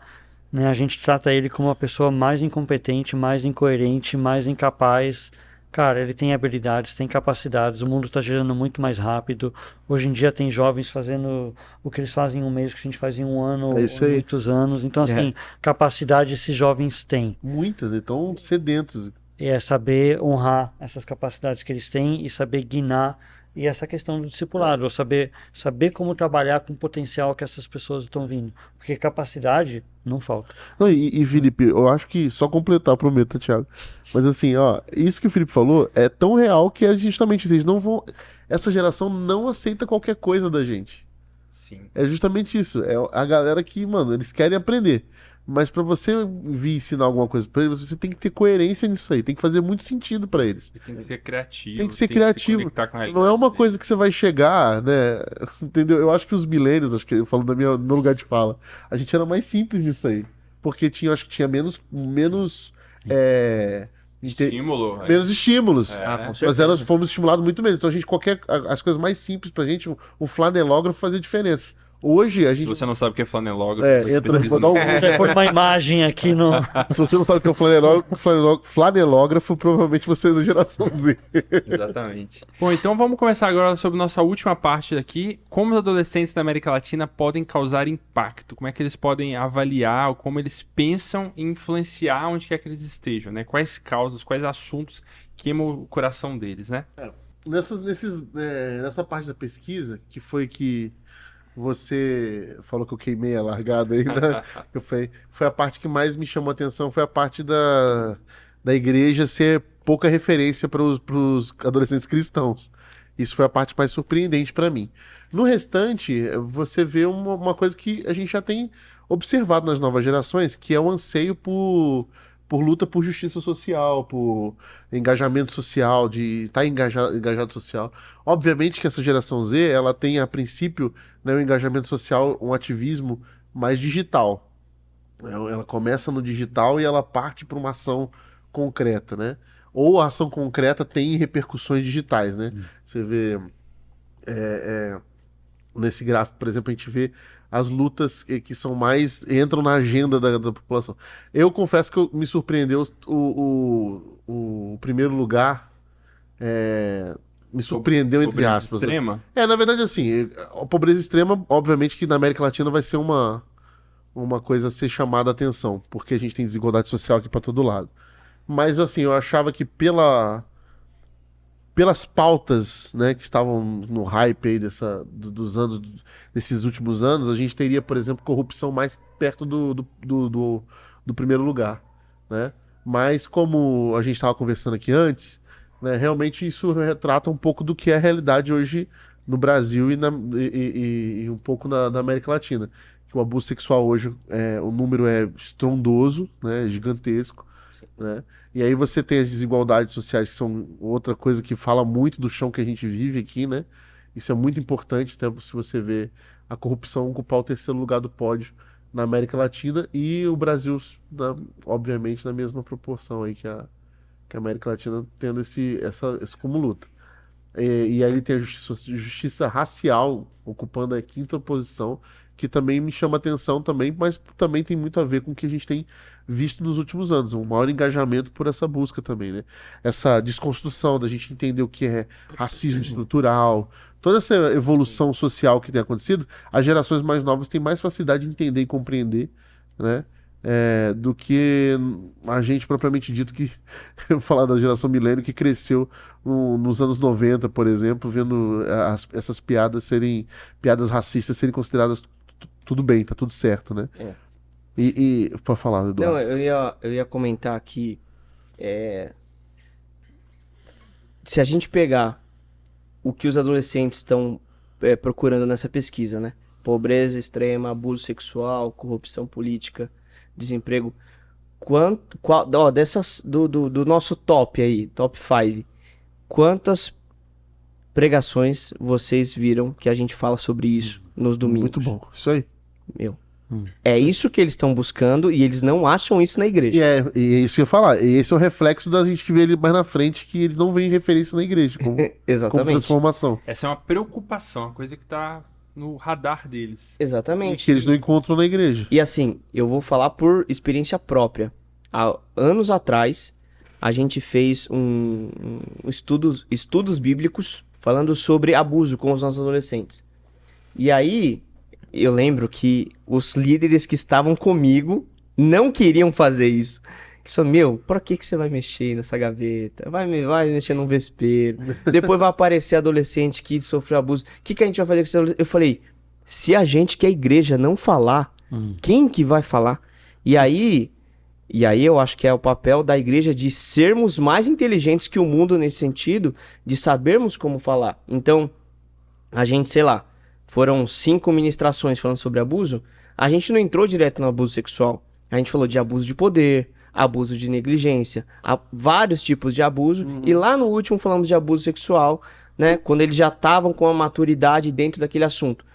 né, a gente trata ele como uma pessoa mais incompetente, mais incoerente, mais incapaz Cara, ele tem habilidades, tem capacidades, o mundo está girando muito mais rápido. Hoje em dia tem jovens fazendo o que eles fazem em um mês, que a gente faz em um ano, é ou muitos anos. Então, assim, é. capacidade esses jovens têm. Muitas, estão sedentos. É saber honrar essas capacidades que eles têm e saber guinar e essa questão do discipulado, saber, saber como trabalhar com o potencial que essas pessoas estão vindo. Porque capacidade não falta. Não, e, e, Felipe, eu acho que, só completar, prometo, Thiago. Mas assim, ó, isso que o Felipe falou é tão real que é justamente isso. Eles não vão. Essa geração não aceita qualquer coisa da gente. Sim. É justamente isso. É a galera que, mano, eles querem aprender. Mas para você vir ensinar alguma coisa para eles, você tem que ter coerência nisso aí. Tem que fazer muito sentido para eles. Tem que ser criativo. Tem que ser tem criativo. Que não é uma coisa que você vai chegar, né? Entendeu? Eu acho que os milênios, acho que eu falo do meu, meu lugar de fala, a gente era mais simples nisso aí. Porque tinha, acho que tinha menos. menos é, Estímulo. Menos estímulos. É. Ah, Nós éramos, fomos estimulados muito menos. Então a gente, qualquer. As coisas mais simples pra gente, um, um flanelógrafo fazia diferença. Hoje a gente. Se você não sabe o que é flanelógrafo, é, entra, vou dar um... pôr uma imagem aqui no. Se você não sabe o que é flanelógrafo, flanelógrafo, flanelógrafo provavelmente você é da geração Z. Exatamente. Bom, então vamos começar agora sobre nossa última parte aqui. Como os adolescentes da América Latina podem causar impacto? Como é que eles podem avaliar, ou como eles pensam em influenciar onde quer que eles estejam, né? Quais causas, quais assuntos queimam o coração deles, né? É, nessas, nesses, é, nessa parte da pesquisa, que foi que você falou que eu queimei a largada aí, né? eu foi, foi a parte que mais me chamou a atenção, foi a parte da, da igreja ser pouca referência para os adolescentes cristãos. Isso foi a parte mais surpreendente para mim. No restante, você vê uma, uma coisa que a gente já tem observado nas novas gerações, que é o anseio por por luta por justiça social, por engajamento social, de estar tá engajado, engajado social. Obviamente que essa geração Z, ela tem a princípio né, um engajamento social, um ativismo mais digital. Ela começa no digital e ela parte para uma ação concreta, né? Ou a ação concreta tem repercussões digitais, né? Hum. Você vê é, é, nesse gráfico, por exemplo, a gente vê as lutas que são mais. entram na agenda da, da população. Eu confesso que eu, me surpreendeu o, o, o primeiro lugar. É, me surpreendeu, entre aspas. Né? Extrema? É, na verdade, assim, a pobreza extrema, obviamente que na América Latina vai ser uma, uma coisa a ser chamada a atenção, porque a gente tem desigualdade social aqui para todo lado. Mas assim, eu achava que pela pelas pautas, né, que estavam no hype aí dessa, do- dos anos, desses últimos anos, a gente teria, por exemplo, corrupção mais perto do, do, do, do- do primeiro lugar, né? Mas como a gente estava conversando aqui antes, né, realmente isso retrata um pouco do que é a realidade hoje no Brasil e, na- e- e- e um pouco na, na América Latina. Que o abuso sexual hoje, é, o número é estrondoso, né, gigantesco, né? E aí você tem as desigualdades sociais, que são outra coisa que fala muito do chão que a gente vive aqui, né? Isso é muito importante, até se você vê a corrupção ocupar o terceiro lugar do pódio na América Latina e o Brasil, na- obviamente, na mesma proporção aí que a, que a América Latina tendo esse, essa, esse como luta. E, e aí tem a justiça, justiça racial ocupando a quinta posição, que também me chama atenção também, mas também tem muito a ver com o que a gente tem visto nos últimos anos, um maior engajamento por essa busca também, né? Essa desconstrução da gente entender o que é racismo estrutural, toda essa evolução social que tem acontecido, as gerações mais novas têm mais facilidade de entender e compreender, né? É, do que a gente propriamente dito que eu vou falar da geração milênio que cresceu no- nos anos 90, por exemplo, vendo as- essas piadas serem piadas racistas serem consideradas tu- tudo bem, tá tudo certo, né? É. E, e pode falar, Eduardo. Não, eu ia, eu ia comentar aqui. é, Se a gente pegar o que os adolescentes estão é, procurando nessa pesquisa, né? Pobreza extrema, abuso sexual, corrupção política, desemprego. Quanto, qual, ó, dessas do, do, do nosso top aí, top 5, quantas pregações vocês viram que a gente fala sobre isso nos domingos? Muito bom, isso aí. Meu. É isso que eles estão buscando e eles não acham isso na igreja. E é, e é isso que eu ia falar. E esse é o reflexo da gente que vê ele mais na frente, que ele não vem em referência na igreja, como, como Exatamente. transformação. Essa é uma preocupação, uma coisa que tá no radar deles. E Exatamente. que eles não encontram na igreja. E assim, eu vou falar por experiência própria. Há anos atrás, a gente fez um, um estudos, estudos bíblicos falando sobre abuso com os nossos adolescentes. E aí, eu lembro que os líderes que estavam comigo não queriam fazer isso. Isso, meu, pra que, que você vai mexer nessa gaveta? Vai, me- vai mexer num vespeiro. Depois vai aparecer adolescente que sofreu abuso. O que, que a gente vai fazer com esse adolescente? Eu falei, se a gente que é igreja não falar, quem que vai falar? E aí, e aí eu acho que é o papel da igreja de sermos mais inteligentes que o mundo nesse sentido, de sabermos como falar. Então, a gente, sei lá, foram cinco ministrações falando sobre abuso, a gente não entrou direto no abuso sexual. A gente falou de abuso de poder, abuso de negligência, vários tipos de abuso, e lá no último falamos de abuso sexual, né, quando eles já estavam com a maturidade dentro daquele assunto.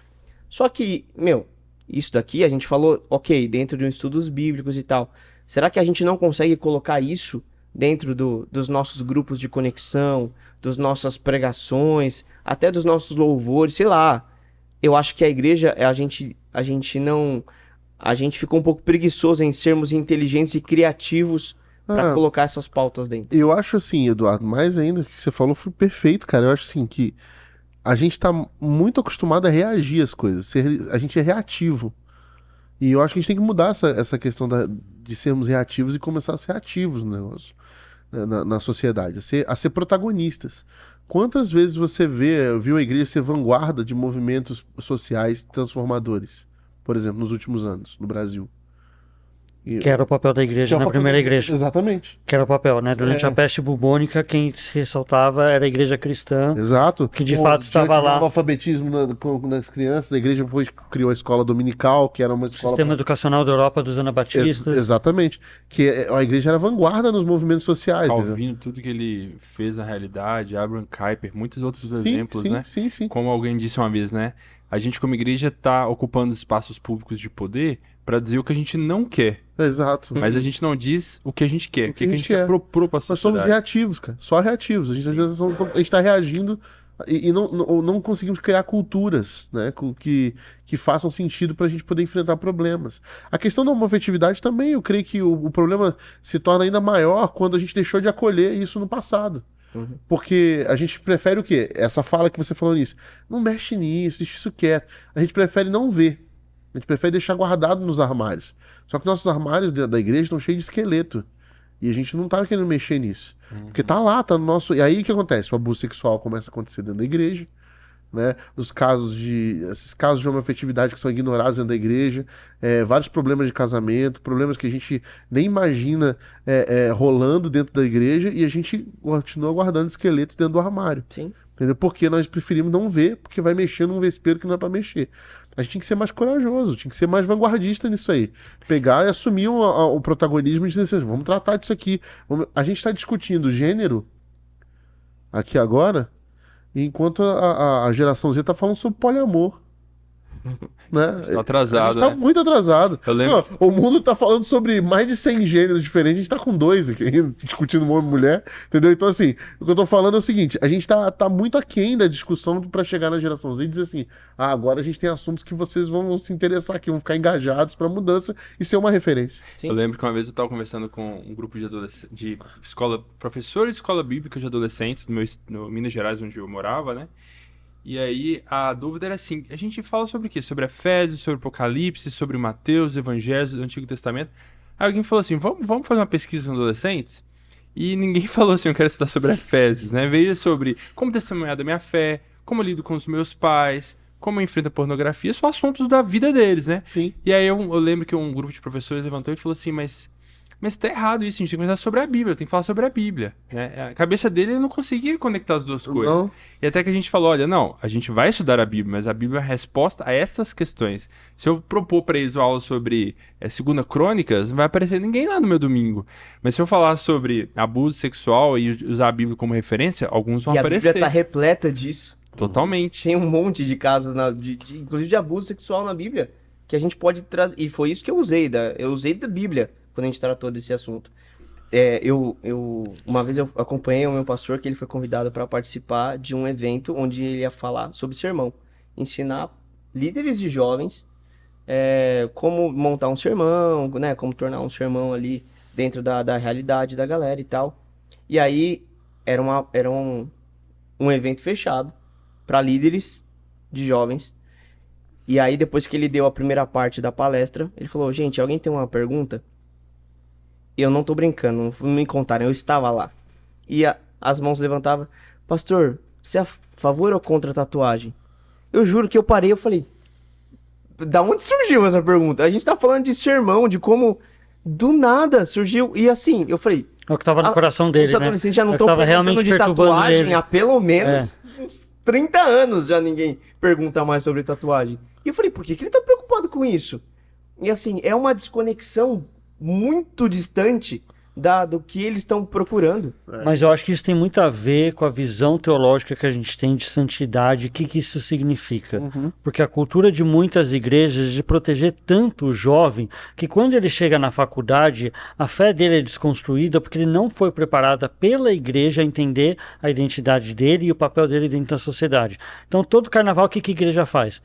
Só que, meu, isso daqui a gente falou, ok, dentro de um estudos bíblicos e tal. Será que a gente não consegue colocar isso dentro do- dos nossos grupos de conexão, das nossas pregações, até dos nossos louvores, sei lá. Eu acho que a igreja, a gente, a gente não. A gente ficou um pouco preguiçoso em sermos inteligentes e criativos para Ah. colocar essas pautas dentro. Eu acho assim, Eduardo, mais ainda, o que você falou foi perfeito, cara. Eu acho assim que a gente tá muito acostumado a reagir às coisas. ser- a gente é reativo. E eu acho que a gente tem que mudar essa, essa questão da- de sermos reativos e começar a ser ativos no negócio, né, na, na sociedade, a ser, a ser protagonistas. Quantas vezes você vê, viu a igreja ser vanguarda de movimentos sociais transformadores, por exemplo, nos últimos anos, no Brasil? E- Que era o papel da igreja é na primeira da- igreja. Exatamente. Que era o papel, né? Durante É. a peste bubônica, quem se ressaltava era a igreja cristã. Exato. Que de fato estava lá. analfabetismo na- com- nas crianças, a igreja foi, criou a escola dominical, que era uma escola. Sistema pra- educacional da Europa dos Ex- anabatistas. exatamente. Que é- a igreja era vanguarda nos movimentos sociais. Calvino, tudo que ele fez na realidade, Abraham Kuyper, muitos outros Sim, exemplos, sim, né? sim, sim. Como alguém disse uma vez, né? A gente, como igreja, tá ocupando espaços públicos de poder para dizer o que a gente não quer. Exato. Mas a gente não diz o que a gente quer, o que, a gente quer propor pra Nós somos sociedade. reativos, cara. Só reativos. A gente às vezes a gente tá reagindo e, e não, não, não conseguimos criar culturas, né? Que, que façam sentido pra gente poder enfrentar problemas. A questão da homofetividade também, eu creio que o, o problema se torna ainda maior quando a gente deixou de acolher isso no passado. Uhum. Porque a gente prefere o quê? Essa fala que você falou nisso. Não mexe nisso, deixa isso quieto. A gente prefere não ver. A gente prefere deixar guardado nos armários. Só que nossos armários da igreja estão cheios de esqueleto. E a gente não tá querendo mexer nisso. Porque tá lá, tá no nosso. E aí o que acontece? O abuso sexual começa a acontecer dentro da igreja. Né? Os casos de. Esses casos de homoafetividade que são ignorados dentro da igreja, é, vários problemas de casamento, problemas que a gente nem imagina é, é, rolando dentro da igreja e a gente continua guardando esqueletos dentro do armário. Sim. Entendeu? Porque nós preferimos não ver, porque vai mexer num vespeiro que não é pra mexer. A gente tinha que ser mais corajoso, tinha que ser mais vanguardista nisso aí. Pegar e assumir o, protagonismo e dizer assim, vamos tratar disso aqui. A gente está discutindo gênero aqui agora, enquanto a, a- geração Z tá falando sobre poliamor. né? Tá atrasado, A gente tá né? muito atrasado. Eu lembro- Não, o mundo tá falando sobre mais de 100 gêneros diferentes, a gente tá com dois aqui, ainda, discutindo homem e mulher, entendeu? Então, assim, o que eu tô falando é o seguinte, a gente tá, tá muito aquém da discussão pra chegar na geração Z e dizer assim, ah, agora a gente tem assuntos que vocês vão se interessar aqui, vão ficar engajados pra mudança e ser uma referência. Sim. Eu lembro que uma vez eu estava conversando com um grupo de adolescentes, de escola, professores de escola bíblica de adolescentes no, meu, no Minas Gerais, onde eu morava, né? E aí a dúvida era assim: a gente fala sobre o quê? Sobre Efésios, sobre Apocalipse, sobre Mateus, Evangelhos do Antigo Testamento. Aí alguém falou assim: vamos, vamos fazer uma pesquisa com adolescentes? E ninguém falou assim: eu quero estudar sobre Efésios, né? Veio sobre como testemunhar da minha fé, como eu lido com os meus pais, como eu enfrento a pornografia, são assuntos da vida deles, né? Sim. E aí eu, eu lembro que um grupo de professores levantou e falou assim, mas, mas tá errado isso, a gente tem que conversar sobre a Bíblia, tem que falar sobre a Bíblia. Né? A cabeça dele ele não conseguia conectar as duas coisas. Não, E até que a gente falou, olha, não, a gente vai estudar a Bíblia, mas a Bíblia é a resposta a essas questões. Se eu propor para eles uma aula sobre é, Segunda Crônicas, não vai aparecer ninguém lá no meu domingo. Mas se eu falar sobre abuso sexual e usar a Bíblia como referência, alguns vão E a aparecer. Bíblia tá repleta disso. Totalmente. Tem um monte de casos, na, de, de- inclusive de abuso sexual na Bíblia, que a gente pode trazer. E foi isso que eu usei, da, eu usei da Bíblia quando a gente tratou desse assunto. É, eu, eu, uma vez eu acompanhei o meu pastor que ele foi convidado para participar de um evento onde ele ia falar sobre sermão, ensinar líderes de jovens é, como montar um sermão, né, como tornar um sermão ali dentro da, da realidade da galera e tal. E aí era, uma, era um, um evento fechado para líderes de jovens. E aí, depois que ele deu a primeira parte da palestra, ele falou: Gente, alguém tem uma pergunta? Eu não tô brincando, não me contaram, eu estava lá. E a- as mãos levantavam: Pastor, você é a favor ou contra a tatuagem? Eu juro que eu parei eu falei: Da onde surgiu essa pergunta? A gente tá falando de sermão, de como do nada surgiu. E assim, eu falei: É o que tava no Ah, coração dele, os né? adolescentes já É não que estão perguntando de tatuagem ele. É. há pelo menos uns 30 anos já ninguém pergunta mais sobre tatuagem. E eu falei, por que, que ele tá preocupado com isso? E assim, é uma desconexão muito distante da, do que eles estão procurando. Mas eu acho que isso tem muito a ver com a visão teológica que a gente tem de santidade, o que, que isso significa. Porque a cultura de muitas igrejas é de proteger tanto o jovem que quando ele chega na faculdade, a fé dele é desconstruída porque ele não foi preparada pela igreja a entender a identidade dele e o papel dele dentro da sociedade. Então, todo carnaval, o que, que a igreja faz?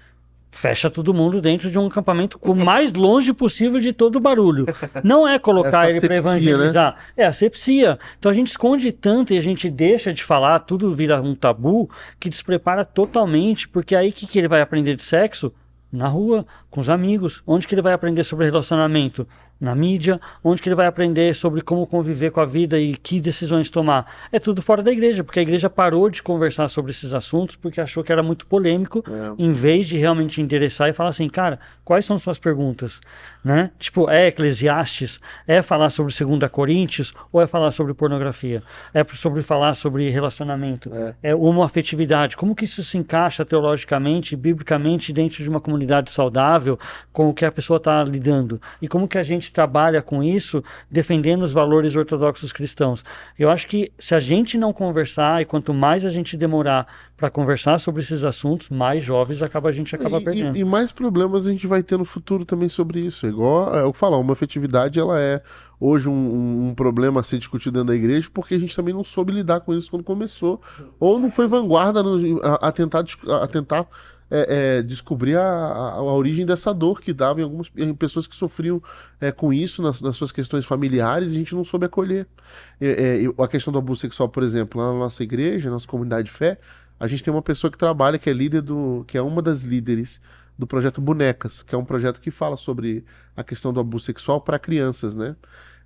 Fecha todo mundo dentro de um acampamento o mais longe possível de todo o barulho. Não é colocar ele para né? evangelizar. É asepsia. Então a gente esconde tanto e a gente deixa de falar, tudo vira um tabu que desprepara totalmente, porque aí o que, que ele vai aprender de sexo? Na rua, com os amigos. Onde que ele vai aprender sobre relacionamento? Na mídia. Onde que ele vai aprender sobre como conviver com a vida e que decisões tomar? É tudo fora da igreja, porque a igreja parou de conversar sobre esses assuntos porque achou que era muito polêmico, É. em vez de realmente endereçar e falar assim, cara, quais são suas perguntas? Né? Tipo, é Eclesiastes? É falar sobre 2 Coríntios? Ou é falar sobre pornografia? É sobre falar sobre relacionamento? É, homoafetividade? Como que isso se encaixa teologicamente, biblicamente, dentro de uma comunidade saudável com o que a pessoa está lidando? E como que a gente trabalha com isso, defendendo os valores ortodoxos cristãos? Eu acho que se a gente não conversar, e quanto mais a gente demorar para conversar sobre esses assuntos, mais jovens acaba, a gente acaba E- perdendo. E, e mais problemas a gente vai ter no futuro também sobre isso. É igual eu falar, uma afetividade ela é hoje um, um- problema a ser discutido dentro da igreja porque a gente também não soube lidar com isso quando começou. Ou não foi vanguarda no- a, a tentar, a tentar é, é, descobrir a, a- a origem dessa dor que dava em algumas em pessoas que sofriam é, com isso nas, nas suas questões familiares e a gente não soube acolher. É, é, a questão do abuso sexual, por exemplo, lá na nossa igreja, na nossa comunidade de fé, a gente tem uma pessoa que trabalha, que é líder do. que é uma das líderes do projeto Bonecas, que é um projeto que fala sobre a questão do abuso sexual para crianças, né?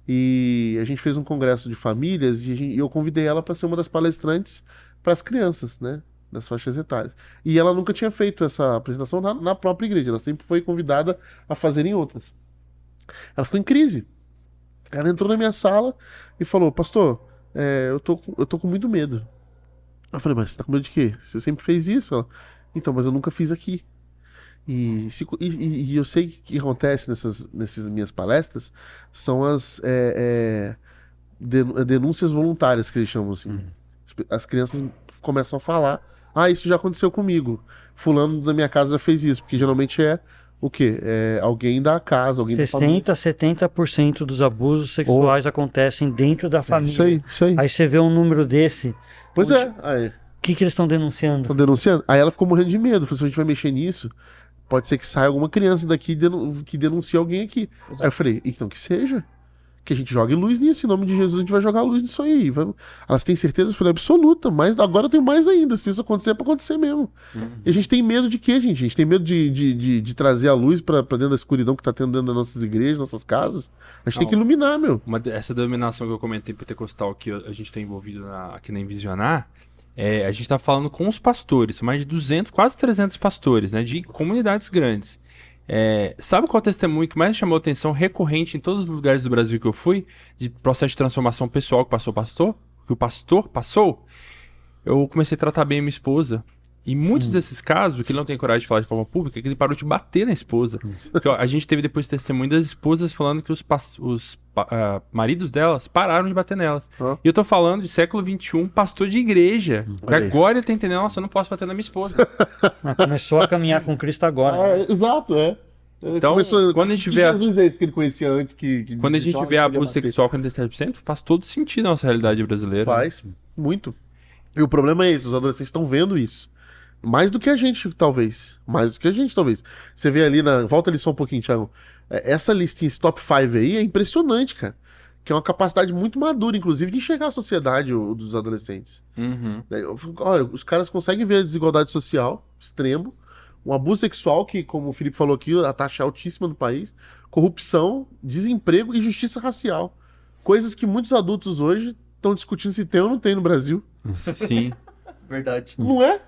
E a gente fez um congresso de famílias e, gente, e eu convidei ela para ser uma das palestrantes para as crianças, né? Das faixas etárias. E ela nunca tinha feito essa apresentação na, na própria igreja, ela sempre foi convidada a fazer em outras. Ela ficou em crise. Ela entrou na minha sala e falou: Pastor, é, eu, tô, eu tô com muito medo. Eu falei: Mas você tá com medo de quê? Você sempre fez isso? Ela, então, mas eu nunca fiz aqui. E, se, e, e, eu sei que o que acontece nessas, nessas minhas palestras são as é, é, denúncias voluntárias, que eles chamam assim. Uhum. As crianças começam a falar: Ah, isso já aconteceu comigo. Fulano da minha casa já fez isso. Porque geralmente é o quê? É alguém da casa, alguém 60, 70% dos abusos sexuais oh. acontecem dentro da família. É isso aí, isso aí. Aí você vê um número desse. Pois onde... é. Aí. O que, que eles estão denunciando? Estão denunciando? Aí ela ficou morrendo de medo. Falou: se a gente vai mexer nisso, pode ser que saia alguma criança daqui que denuncie alguém aqui. Exato. Aí eu falei, então que seja. Que a gente jogue luz nisso, em nome de Jesus a gente vai jogar luz nisso aí. Vamos... Elas têm certeza? Eu falei, absoluta, mas agora eu tenho mais ainda. Se isso acontecer, é pra acontecer mesmo. Uhum. E a gente tem medo de quê, gente? A gente tem medo de, de, de, de trazer a luz para dentro da escuridão que tá tendo dentro das nossas igrejas, nossas casas. A gente Não, tem que iluminar, meu. Uma, essa dominação que eu comentei pentecostal que a gente tem envolvido na, aqui na Envisionar, é, a gente está falando com os pastores, mais de 200, quase 300 pastores, né, de comunidades grandes. É, sabe qual testemunho que mais chamou atenção recorrente em todos os lugares do Brasil que eu fui, de processo de transformação pessoal que passou o pastor? Que o pastor passou? Eu comecei a tratar bem a minha esposa, em muitos desses casos, o que ele não tem coragem de falar de forma pública é que ele parou de bater na esposa. Porque, ó, a gente teve depois testemunho das esposas falando que os, os uh, maridos delas pararam de bater nelas. Ah. E eu tô falando de século XXI, pastor de igreja. agora ele tá entendendo, nossa, eu não posso bater na minha esposa. Começou a caminhar com Cristo agora. É, exato, é. Então, Começou... quando a gente vê. Jesus é esse que ele conhecia antes que. que quando a gente vê abuso sexual com 37%, faz todo sentido na nossa realidade brasileira. Faz, né? muito. E o problema é esse: os adolescentes estão vendo isso. Mais do que a gente, talvez. Mais do que a gente, talvez. Você vê ali na. Volta ali só um pouquinho, Thiago. É, essa listinha, esse top 5 aí, é impressionante, cara. Que é uma capacidade muito madura, inclusive, de enxergar a sociedade o, dos adolescentes. Uhum. É, olha, os caras conseguem ver a desigualdade social extremo, um abuso sexual, que, como o Felipe falou aqui, a taxa é altíssima no país, corrupção, desemprego e justiça racial. Coisas que muitos adultos hoje estão discutindo se tem ou não tem no Brasil. Sim. Verdade. Não é?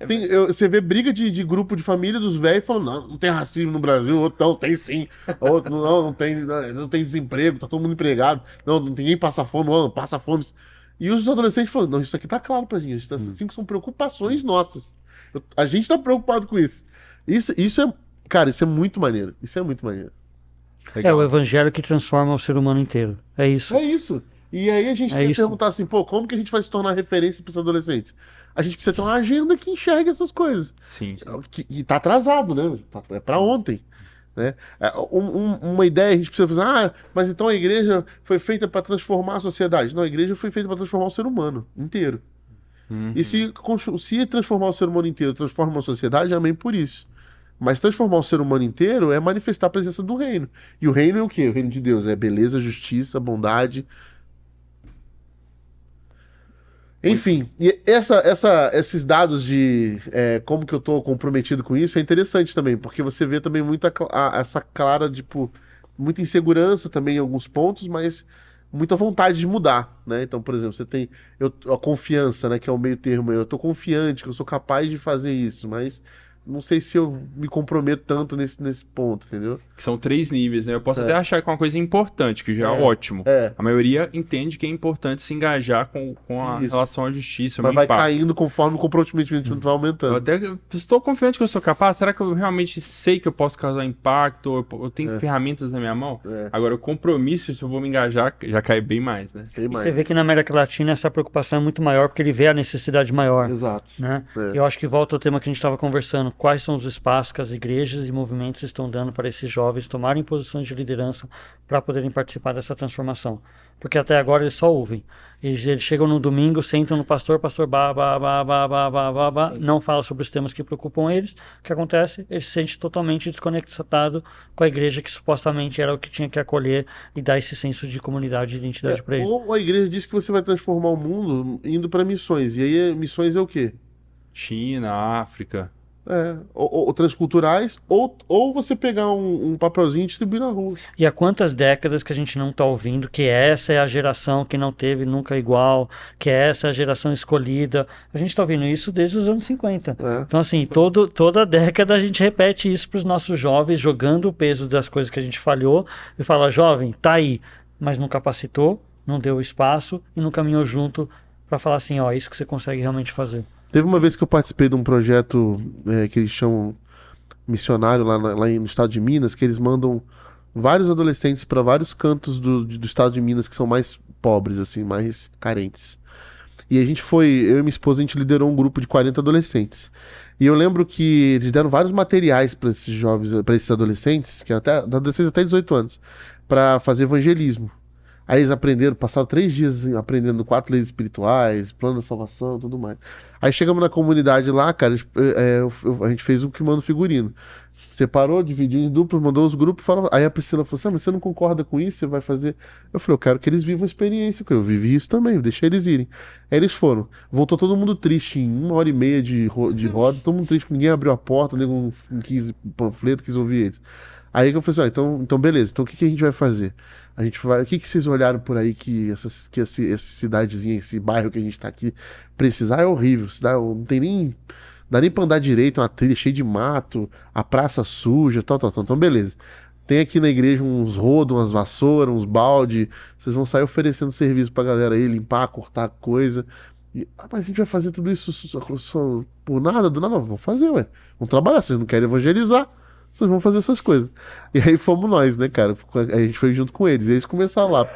Hum. É tem, eu, você vê briga de, de, grupo de família dos velhos falando, não, não tem racismo no Brasil, outro não, tem sim. Outro, não, não tem, não tem desemprego, tá todo mundo empregado, não, ninguém passa fome, não, passa fome. E os adolescentes falando, não, isso aqui tá claro pra gente, tá, assim, que são preocupações nossas. Eu, a gente tá preocupado com isso. Isso, isso é, cara, isso é muito maneiro. Isso é muito maneiro. Legal. É o evangelho que transforma o ser humano inteiro. É isso. É isso. E aí a gente é tem que perguntar assim, pô, como que a gente vai se tornar referência para os adolescentes? A gente precisa ter uma agenda que enxergue essas coisas. Sim. Que, e tá atrasado, né? Tá, é para ontem. Né? É, um, um, uma ideia a gente precisa fazer, ah, mas então a igreja foi feita para transformar a sociedade. Não, a igreja foi feita para transformar o ser humano inteiro. Uhum. E se, se transformar o ser humano inteiro transforma a sociedade, amém por isso. Mas transformar o ser humano inteiro é manifestar a presença do reino. E o reino é o quê? O reino de Deus é beleza, justiça, bondade, enfim, e essa, essa, esses dados de é, como que eu tô comprometido com isso é interessante também, porque você vê também muita a, essa clara, tipo, muita insegurança também em alguns pontos, mas muita vontade de mudar, né? Então, por exemplo, você tem eu, a confiança, né, que é o meio termo, eu tô confiante que eu sou capaz de fazer isso, mas não sei se eu me comprometo tanto nesse, nesse ponto, entendeu? Que são três níveis, né? Eu posso é. até achar que é uma coisa importante, que já é, é ótimo. É. A maioria entende que é importante se engajar com, com a Isso. relação à justiça. Mas vai impacto. caindo conforme o comprometimento hum. vai aumentando. Eu até estou confiante que eu sou capaz. Será que eu realmente sei que eu posso causar impacto? Eu, eu tenho é. ferramentas na minha mão? É. Agora, o compromisso, se eu vou me engajar, já cai bem mais, né? Bem mais. Você vê que na América Latina essa preocupação é muito maior, porque ele vê a necessidade maior. Exato. Né? É. Eu acho que volta ao tema que a gente estava conversando. Quais são os espaços espaço que as igrejas e movimentos estão dando para esses jovens tomarem posições de liderança para poderem participar dessa transformação. Porque até agora eles só ouvem. Eles, eles chegam no domingo, sentam no pastor, pastor ba, ba, ba, ba, ba, ba, ba, ba não fala sobre os temas que preocupam eles. O que acontece? Ele se sente totalmente desconectado com a igreja que supostamente era o que tinha que acolher e dar esse senso de comunidade e identidade é, para ele. Ou a igreja diz que você vai transformar o mundo indo para missões. E aí missões é o quê? China, África. É, ou, ou transculturais, ou, ou você pegar um, um papelzinho e distribuir na rua. E há quantas décadas que a gente não está ouvindo que essa é a geração que não teve nunca igual, que essa é a geração escolhida. A gente está ouvindo isso desde os anos 50. É. Então, assim, todo, toda década a gente repete isso para os nossos jovens, jogando o peso das coisas que a gente falhou e fala, jovem, tá aí, mas não capacitou, não deu espaço e não caminhou junto para falar assim, ó, isso que você consegue realmente fazer. Teve uma vez que eu participei de um projeto é, que eles chamam missionário lá, lá no estado de Minas, que eles mandam vários adolescentes para vários cantos do, do estado de Minas que são mais pobres, assim, mais carentes. E a gente foi, eu e minha esposa, a gente liderou um grupo de 40 adolescentes. E eu lembro que eles deram vários materiais para esses jovens, para esses adolescentes, que até adolescentes até 18 anos, para fazer evangelismo. Aí eles aprenderam, passaram três dias aprendendo quatro leis espirituais, plano da salvação, tudo mais. Aí chegamos na comunidade lá, cara, é, a gente fez um que manda figurino. Separou, dividiu em duplos, mandou os grupos. Falou, aí a Priscila falou assim: ah, mas você não concorda com isso? Você vai fazer. Eu falei: eu quero que eles vivam a experiência. Eu vivi isso também, deixei eles irem. Aí eles foram. Voltou todo mundo triste em uma hora e meia de, ro- de roda, todo mundo triste, ninguém abriu a porta, ninguém quis panfleto, quis ouvir eles. Aí eu falei assim: ó, então, então beleza, então o que, que a gente vai fazer? A gente vai. O que, que vocês olharam por aí que, essas, que esse, essa cidadezinha, esse bairro que a gente tá aqui precisar é horrível. Cidade, não tem nem. Dá nem pra andar direito, uma trilha cheia de mato, a praça suja, tal, tal, tal. Então, beleza. Tem aqui na igreja uns rodos, umas vassouras, uns balde. Vocês vão sair oferecendo serviço pra galera aí, limpar, cortar coisa. E, ah, mas a gente vai fazer tudo isso só, só por nada? Do nada? Vamos fazer, ué. Vamos trabalhar. Vocês não querem evangelizar? Vocês vão fazer essas coisas. E aí fomos nós, né, cara? A gente foi junto com eles. E eles começaram lá.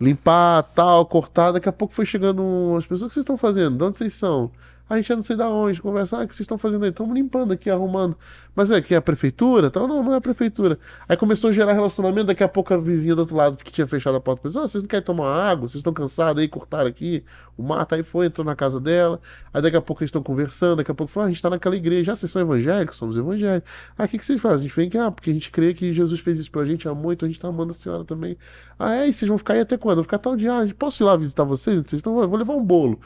Limpar, tal, cortar. Daqui a pouco foi chegando um- as pessoas. O que vocês estão fazendo? De onde vocês são? A gente não sei da onde, conversar, ah, o que vocês estão fazendo aí? Estamos limpando aqui, arrumando. Mas é que é a prefeitura? Tal? Não, não é a prefeitura. Aí começou a gerar relacionamento, daqui a pouco a vizinha do outro lado que tinha fechado a porta pensou, ah, vocês não querem tomar água? Vocês estão cansados aí, cortaram aqui, o mato aí foi, entrou na casa dela. Aí daqui a pouco eles estão conversando, daqui a pouco falou, ah, a gente está naquela igreja, ah, vocês são evangélicos? Somos evangélicos. Ah, o que, que vocês fazem? A gente vem aqui, ah, porque a gente crê que Jesus fez isso pra gente, amou, então a gente tá amando a senhora também. Ah, é? E vocês vão ficar aí até quando? Vou ficar tal dia, ah, posso ir lá visitar vocês? Vocês estão, vou levar um bolo.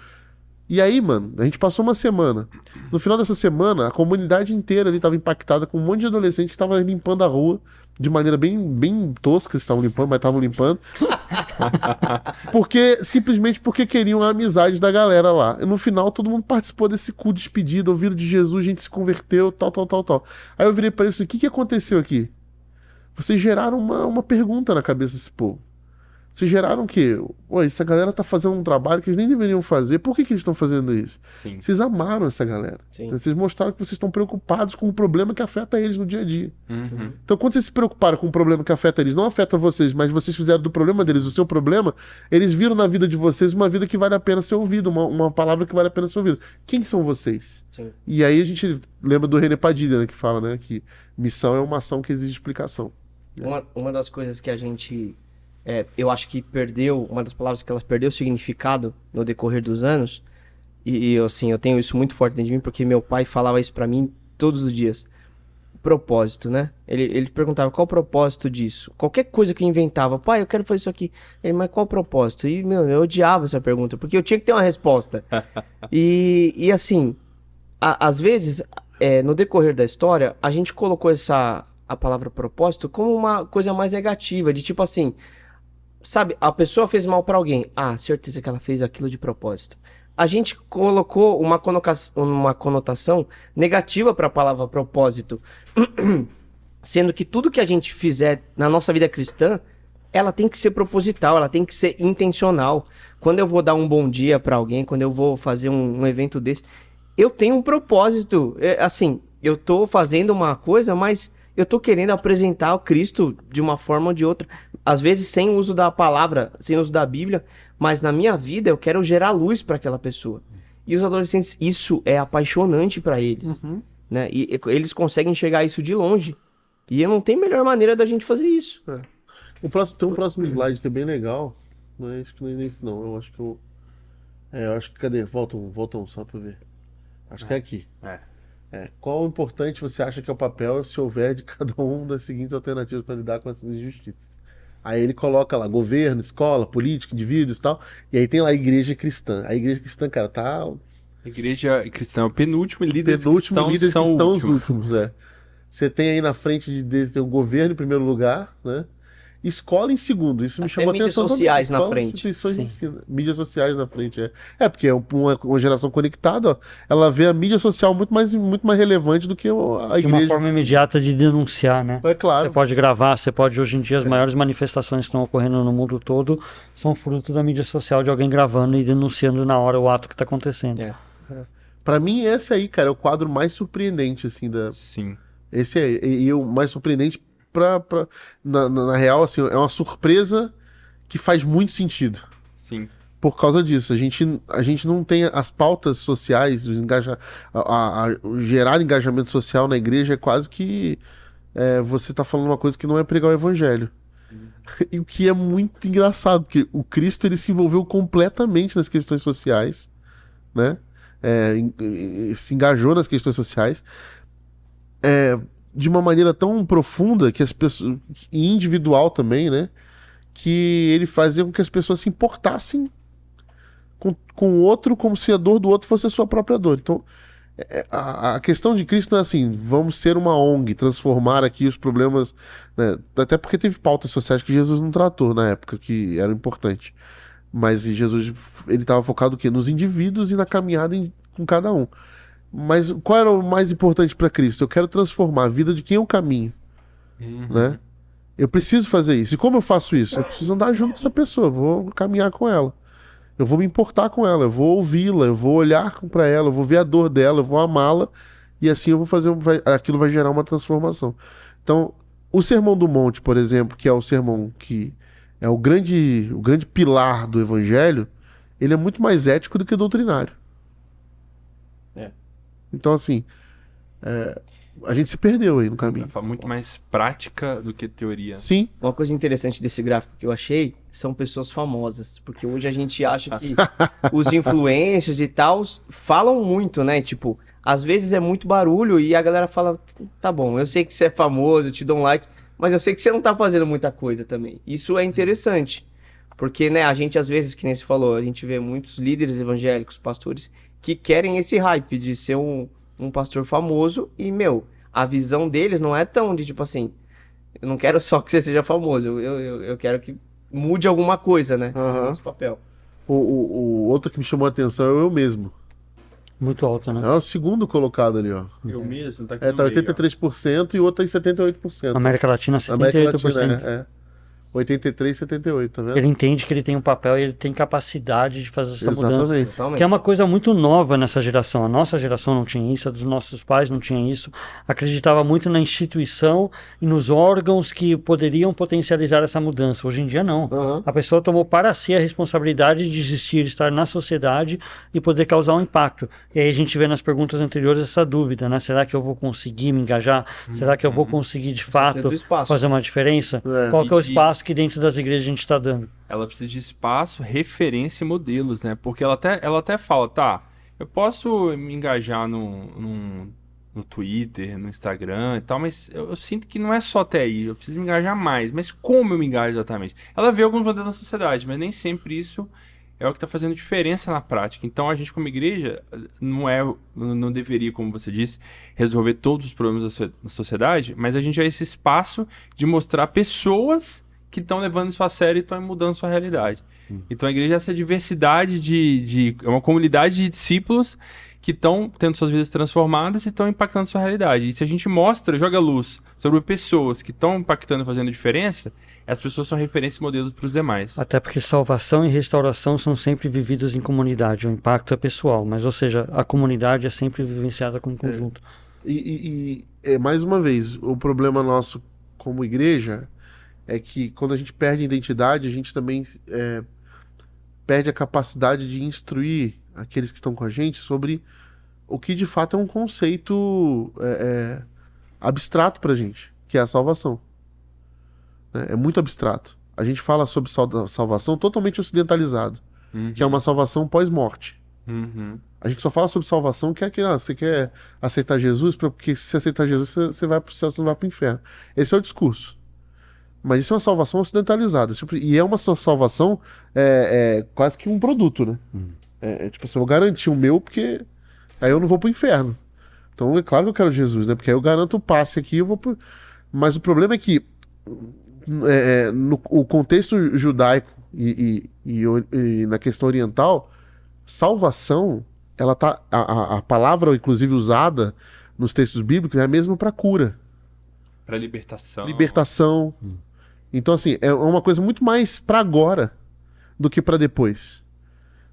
E aí, mano, a gente passou uma semana. No final dessa semana, a comunidade inteira ali estava impactada com um monte de adolescente que estava limpando a rua de maneira bem, bem tosca, eles estavam limpando, mas estavam limpando. porque simplesmente porque queriam a amizade da galera lá. E no final todo mundo participou desse cu de despedida, ouviram de Jesus, a gente se converteu, tal, tal, tal, tal. Aí eu virei para eles assim, o que, que aconteceu aqui? Vocês geraram uma, uma pergunta na cabeça desse povo. Vocês geraram o quê? Essa galera tá fazendo um trabalho que eles nem deveriam fazer. Por que, que eles estão fazendo isso? Sim. Vocês amaram essa galera. Sim. Vocês mostraram que vocês estão preocupados com o problema que afeta eles no dia a dia. Uhum. Então, quando vocês se preocuparam com o problema que afeta eles, não afeta vocês, mas vocês fizeram do problema deles o seu problema, eles viram na vida de vocês uma vida que vale a pena ser ouvida, uma, uma palavra que vale a pena ser ouvida. Quem são vocês? Sim. E aí a gente lembra do René Padilha, né, que fala né, que missão é uma ação que exige explicação. Uma, uma das coisas que a gente, é, eu acho que perdeu, uma das palavras que elas perdeu significado no decorrer dos anos, e, e, assim, eu tenho isso muito forte dentro de mim, porque meu pai falava isso pra mim todos os dias. Propósito, né? Ele, ele perguntava qual o propósito disso. Qualquer coisa que eu inventava, pai, eu quero fazer isso aqui. Ele, mas qual o propósito? E, meu, eu odiava essa pergunta, porque eu tinha que ter uma resposta. e, e assim, a- às vezes, é, no decorrer da história, a gente colocou essa a palavra propósito como uma coisa mais negativa, de tipo assim, sabe, a pessoa fez mal pra alguém, ah, certeza que ela fez aquilo de propósito. A gente colocou uma, uma conotação negativa para a palavra propósito, sendo que tudo que a gente fizer na nossa vida cristã, ela tem que ser proposital, ela tem que ser intencional. Quando eu vou dar um bom dia para alguém, quando eu vou fazer um, um evento desse, eu tenho um propósito. É, assim, eu tô fazendo uma coisa, mas eu tô querendo apresentar o Cristo de uma forma ou de outra. Às vezes sem o uso da palavra, sem o uso da Bíblia, mas na minha vida eu quero gerar luz para aquela pessoa. E os adolescentes, isso é apaixonante para eles, né? E, e eles conseguem enxergar isso de longe. E não tem melhor maneira da gente fazer isso. O próximo, tem um próximo slide que é bem legal. Não é isso que não é isso, não. Eu acho que eu. É, eu acho que. Cadê? Volta um, volta um só pra eu ver. Acho que é aqui. É. É. Qual o importante você acha que é o papel se houver de cada um das seguintes alternativas para lidar com essas injustiças? Aí ele coloca lá governo, escola, política, indivíduos e tal. E aí tem lá a igreja cristã. A igreja cristã, cara, tá Igreja cristã é o penúltimo e líderes Penúltimo, cristãos líderes são cristãos os último. últimos, é. Você tem aí na frente de tem o governo em primeiro lugar, né? Escola em segundo, isso me Até chamou mídias atenção. também. sociais na frente. instituições de ensino. Mídias sociais na frente, é. É, porque é uma, uma geração conectada, ó, ela vê a mídia social muito mais, muito mais relevante do que a De uma igreja. forma imediata de denunciar, né? É Você claro. pode gravar, você pode, hoje em dia, as maiores manifestações que estão ocorrendo no mundo todo são fruto da mídia social, de alguém gravando e denunciando na hora o ato que está acontecendo. É. Pra mim, esse aí, cara, é o quadro mais surpreendente, assim, da, Sim. Esse é, e, e o mais surpreendente pra, pra, na, na, na real, assim, é uma surpresa que faz muito sentido. Sim. Por causa disso, a gente, a gente não tem as pautas sociais, os engaja, a, a- a- gerar engajamento social na igreja é quase que é, você tá falando uma coisa que não é pregar o evangelho. E o que é muito engraçado, porque o Cristo ele se envolveu completamente nas questões sociais, né? É, se engajou nas questões sociais é, de uma maneira tão profunda que as pessoas e individual também, né? Que ele fazia com que as pessoas se importassem com, com o outro como se a dor do outro fosse a sua própria dor. Então, é, a, a questão de Cristo não é assim, vamos ser uma ONG, transformar aqui os problemas, né? Até porque teve pautas sociais que Jesus não tratou na época que era importante. Mas Jesus ele estava focado o quê? Nos indivíduos e na caminhada em- com cada um. Mas qual era o mais importante para Cristo? Eu quero transformar a vida de quem eu caminho, né? Eu preciso fazer isso. E como eu faço isso? Eu preciso andar junto com essa pessoa, vou caminhar com ela. Eu vou me importar com ela, eu vou ouvi-la, eu vou olhar para ela, eu vou ver a dor dela, eu vou amá-la e assim eu vou fazer, vai- aquilo vai gerar uma transformação. Então, o Sermão do Monte, por exemplo, que é o sermão que é o grande, o grande pilar do evangelho, ele é muito mais ético do que doutrinário. Então, assim, é, a gente se perdeu aí no caminho. Muito mais prática do que teoria. Sim, Uma coisa interessante desse gráfico que eu achei são pessoas famosas, porque hoje a gente acha que os influencers e tal falam muito, né? Tipo, às vezes é muito barulho e a galera fala: tá bom, eu sei que você é famoso, eu te dou um like, mas eu sei que você não tá fazendo muita coisa também. Isso é interessante, porque, né, a gente às vezes, que nem você falou, a gente vê muitos líderes evangélicos, pastores, que querem esse hype de ser um, um pastor famoso e, meu, a visão deles não é tão de tipo assim. Eu não quero só que você seja famoso, eu, eu, eu- quero que mude alguma coisa, né? Aham. Esse papel. o, o, o outro que me chamou a atenção é o eu mesmo. Muito alta, né? É o segundo colocado ali, ó. Eu mesmo, tá aqui É, tá meio, ó. 83% e o outro tá em 78%. América Latina, América 78%. Latina, é, é. 83, 78, tá vendo? Ele entende que ele tem um papel e ele tem capacidade de fazer essa mudança. Exatamente. Totalmente. Que é uma coisa muito nova nessa geração. A nossa geração não tinha isso, a dos nossos pais não tinha isso. Acreditava muito na instituição e nos órgãos que poderiam potencializar essa mudança. Hoje em dia, não. Aham. A pessoa tomou para si a responsabilidade de existir, estar na sociedade e poder causar um impacto. E aí a gente vê nas perguntas anteriores essa dúvida, né? Será que eu vou conseguir me engajar? Será que eu vou conseguir de fato espaço. fazer uma diferença? É. Qual que é o E de- espaço que dentro das igrejas a gente está dando? Ela precisa de espaço, referência e modelos, né? Porque ela até, ela até fala, tá, eu posso me engajar no, no, no Twitter, no Instagram e tal, mas eu, eu sinto que não é só até aí, eu preciso me engajar mais. Mas como eu me engajo exatamente? Ela vê alguns modelos na sociedade, mas nem sempre isso é o que está fazendo diferença na prática. Então a gente como igreja não é, não deveria, como você disse, resolver todos os problemas da so- da sociedade, mas a gente é esse espaço de mostrar pessoas que estão levando isso a sério e estão mudando sua realidade. Então a igreja é essa diversidade de, de é uma comunidade de discípulos que estão tendo suas vidas transformadas e estão impactando sua realidade. E se a gente mostra, joga luz sobre pessoas que estão impactando e fazendo diferença, as pessoas são referências e modelos para os demais. Até porque salvação e restauração são sempre vividas em comunidade. O impacto é pessoal, mas, ou seja, a comunidade é sempre vivenciada como conjunto. E, e- e, é, mais uma vez, o problema nosso como igreja é que quando a gente perde a identidade, a gente também é, perde a capacidade de instruir aqueles que estão com a gente sobre o que de fato é um conceito é, é, abstrato pra gente, que é a salvação. né? É muito abstrato. A gente fala sobre sal- salvação totalmente ocidentalizado, Uhum. que é uma salvação pós-morte. Uhum. A gente só fala sobre salvação que é que ah, você quer aceitar Jesus, porque se você aceitar Jesus, você, vai pro céu, você não vai pro inferno. Esse é o discurso. Mas isso é uma salvação ocidentalizada. tipo, E é uma sal- salvação é, é quase que um produto, né? É, é tipo assim, eu vou garantir o meu porque aí eu não vou pro inferno. Então é claro que eu quero Jesus, né? Porque aí eu garanto o passe aqui, eu vou pro... Mas o problema é que é, é no o contexto judaico e, e, e, e, na questão oriental, salvação, ela tá a, a palavra inclusive usada nos textos bíblicos é a mesma para cura, para libertação. Libertação. Hum. Então assim, é uma coisa muito mais para agora do que para depois.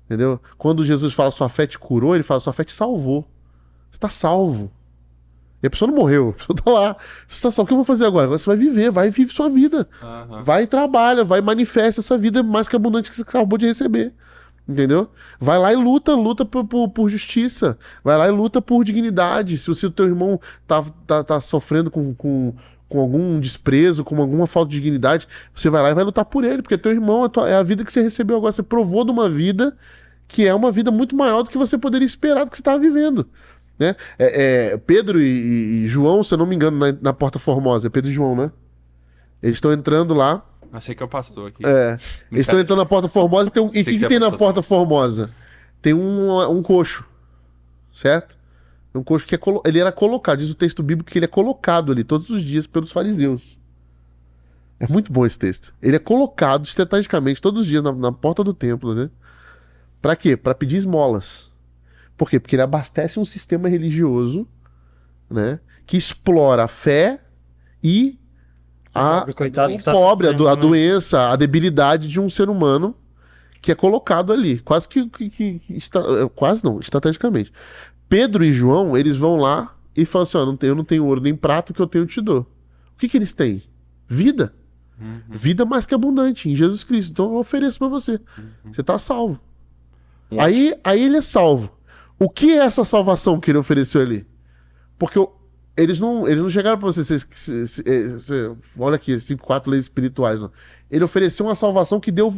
Entendeu? Quando Jesus fala sua fé te curou, ele fala sua fé te salvou. Você tá salvo. E a pessoa não morreu, a pessoa tá lá. Você tá salvo. O que eu vou fazer agora? Agora você vai viver, vai viver sua vida. Uhum. Vai e trabalha, vai manifesta essa vida mais que abundante que você acabou de receber. Entendeu? Vai lá e luta, luta por, por, por, justiça. Vai lá e luta por dignidade. Se o teu irmão tá, tá, tá sofrendo com, com, com algum desprezo, com alguma falta de dignidade, você vai lá e vai lutar por ele, porque teu irmão é, é a vida que você recebeu agora. Você provou de uma vida que é uma vida muito maior do que você poderia esperar do que você estava vivendo. Né? É, é, Pedro e, e, João, se eu não me engano, na, na Porta Formosa, é Pedro e João, né? Eles estão entrando lá. Sei que é o pastor aqui. É. Eles estão entrando na Porta Formosa. Tem um, e o que, que, que, tem na Porta Formosa? Tem um, um coxo. Certo? Um coxo que é colo... ele era colocado, diz o texto bíblico que ele é colocado ali todos os dias pelos fariseus. É muito bom esse texto. Ele é colocado estrategicamente todos os dias na, na porta do templo, né? Para quê? Para pedir esmolas. Por quê? Porque ele abastece um sistema religioso, né, que explora a fé e a pobre, coitado, o pobre, a, do, a né? doença, a debilidade de um ser humano que é colocado ali, quase que, que, que, que quase não, estrategicamente. Pedro e João, eles vão lá e falam assim: ó, não tenho, eu não tenho ouro nem prato que eu tenho, eu te dou. O que, que eles têm? Vida. Uhum. Vida mais que abundante em Jesus Cristo. Então eu ofereço para você. Uhum. Você tá salvo. Aí, aí ele é salvo. O que é essa salvação que ele ofereceu ali? Porque eles não, eles não chegaram para você, você, você, você, olha aqui, cinco, quatro leis espirituais. Não. Ele ofereceu uma salvação que deu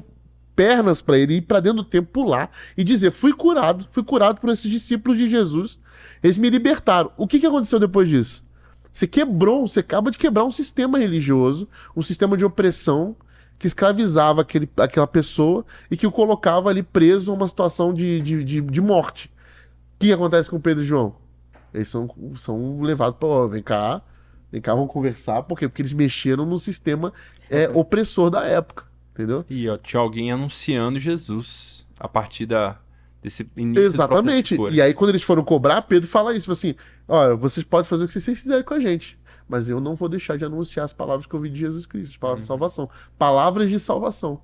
pernas para ele ir para dentro do tempo, pular e dizer: fui curado, fui curado por esses discípulos de Jesus. Eles me libertaram. O que, que aconteceu depois disso? Você quebrou, você acaba de quebrar um sistema religioso, um sistema de opressão que escravizava aquele, aquela pessoa e que o colocava ali preso a uma situação de, de, de, de morte que acontece com Pedro e João? Eles são, são levados para, oh, vem cá, vem cá, vamos conversar, por quê? Porque eles mexeram no sistema é, opressor da época, entendeu? E ó, tinha alguém anunciando Jesus a partir da, desse início Exatamente. E aí, quando eles foram cobrar, Pedro fala isso, assim, olha, vocês podem fazer o que vocês quiserem com a gente, mas eu não vou deixar de anunciar as palavras que eu ouvi de Jesus Cristo, as palavras uhum. de salvação. Palavras de salvação.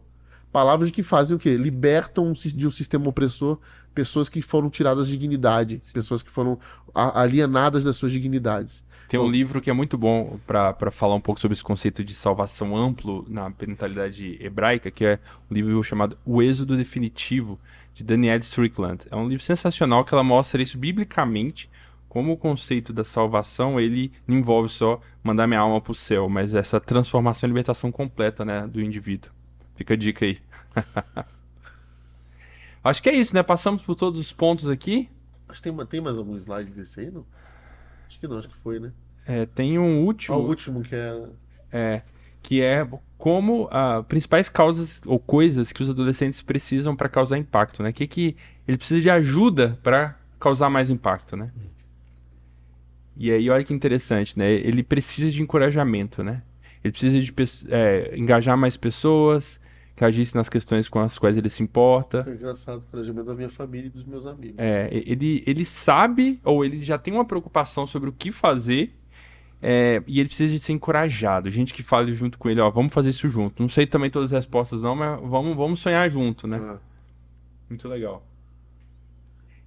Palavras que fazem o quê? Libertam de um sistema opressor pessoas que foram tiradas de dignidade, pessoas que foram alienadas das suas dignidades. Tem um livro que é muito bom para falar um pouco sobre esse conceito de salvação amplo na mentalidade hebraica, que é um livro chamado O Êxodo Definitivo, de Danielle Strickland. É um livro sensacional que ela mostra isso biblicamente, como o conceito da salvação ele não envolve só mandar minha alma para o céu, mas essa transformação e libertação completa né, do indivíduo. Fica a dica aí. Acho que é isso, né? Passamos por todos os pontos aqui. Acho que tem, tem mais algum slide desse aí, não? Acho que não, acho que foi, né? É, tem um último. Ah, o último que é. É. Que é como as uh, principais causas ou coisas que os adolescentes precisam para causar impacto, né? Que que ele precisa de ajuda para causar mais impacto, né? E aí, olha que interessante, né? Ele precisa de encorajamento, né? Ele precisa de é, engajar mais pessoas, que agisse nas questões com as quais ele se importa. É engraçado, por exemplo, da minha família e dos meus amigos. É, ele, ele sabe, ou ele já tem uma preocupação sobre o que fazer, é, e ele precisa de ser encorajado. Gente que fale junto com ele, ó, vamos fazer isso junto. Não sei também todas as respostas não, mas vamos, vamos sonhar junto, né? Ah. Muito legal.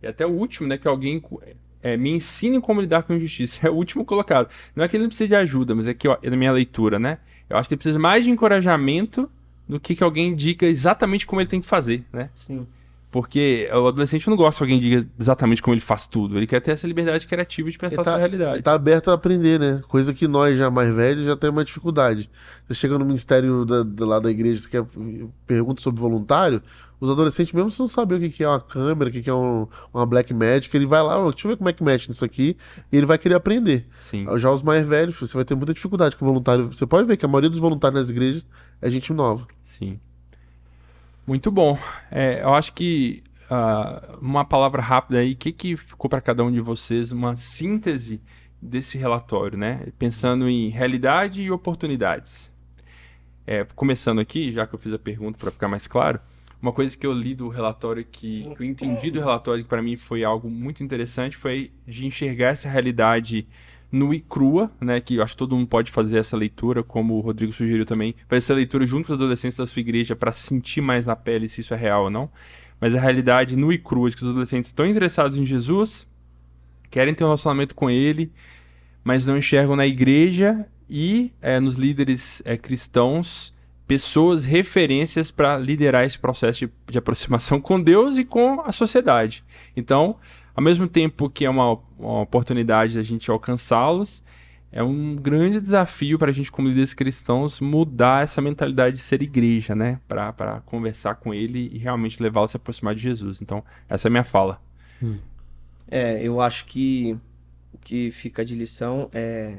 E até o último, né, que alguém é, me ensine como lidar com injustiça. É o último colocado. Não é que ele não precisa de ajuda, mas é que, ó, é na minha leitura, né? Eu acho que ele precisa mais de encorajamento do que que alguém diga exatamente como ele tem que fazer, né? Sim. Porque o adolescente não gosta que alguém diga exatamente como ele faz tudo. Ele quer ter essa liberdade criativa de pensar tá, a sua realidade. Ele tá aberto a aprender, né? Coisa que nós, já mais velhos, já temos uma dificuldade. Você chega no ministério da, da, lá da igreja, você quer, pergunta sobre voluntário, os adolescentes mesmo você não sabem o que é uma câmera, o que é um, uma Black Magic, ele vai lá, oh, deixa eu ver como é que mexe nisso aqui, e ele vai querer aprender. Sim. Já os mais velhos, você vai ter muita dificuldade com o voluntário. Você pode ver que a maioria dos voluntários nas igrejas é gente nova. Sim. Muito bom. É, eu acho que uh, uma palavra rápida aí, o que, que ficou para cada um de vocês, uma síntese desse relatório, né? Pensando em realidade e oportunidades. É, começando aqui, já que eu fiz a pergunta para ficar mais claro, uma coisa que eu li do relatório que, que eu entendi do relatório que para mim foi algo muito interessante foi de enxergar essa realidade nua e crua, né? Que eu acho que todo mundo pode fazer essa leitura, como o Rodrigo sugeriu também, fazer essa leitura junto com os adolescentes da sua igreja para sentir mais na pele se isso é real ou não. Mas a realidade nua e crua de que os adolescentes estão interessados em Jesus, querem ter um relacionamento com ele, mas não enxergam na igreja e é, nos líderes é, cristãos pessoas, referências para liderar esse processo de, de aproximação com Deus e com a sociedade. Então, ao mesmo tempo que é uma, uma oportunidade da gente alcançá-los, é um grande desafio para a gente, como líderes cristãos, mudar essa mentalidade de ser igreja, né? Para conversar com ele e realmente levá-lo a se aproximar de Jesus. Então, essa é a minha fala. Hum. É, eu acho que o que fica de lição é,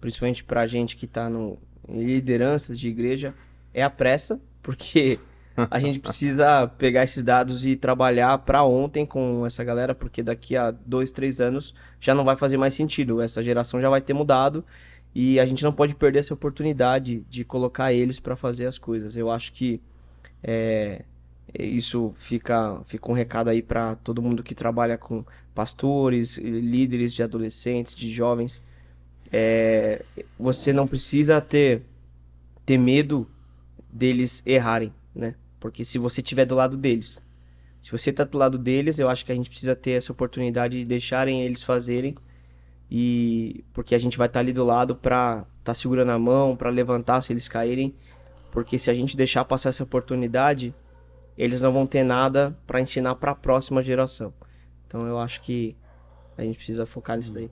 principalmente para a gente que está em lideranças de igreja, é a pressa, porque a gente precisa pegar esses dados e trabalhar para ontem com essa galera, porque daqui a dois, três anos já não vai fazer mais sentido. Essa geração já vai ter mudado e a gente não pode perder essa oportunidade de colocar eles para fazer as coisas. Eu acho que é, isso fica, fica um recado aí para todo mundo que trabalha com pastores, líderes de adolescentes, de jovens. É, você não precisa ter, ter medo deles errarem, né? Porque se você estiver do lado deles, se você está do lado deles, eu acho que a gente precisa ter essa oportunidade de deixarem eles fazerem. E porque a gente vai estar tá ali do lado para estar tá segurando a mão, para levantar se eles caírem, porque se a gente deixar passar essa oportunidade, eles não vão ter nada para ensinar para a próxima geração. Então eu acho que a gente precisa focar nisso daí.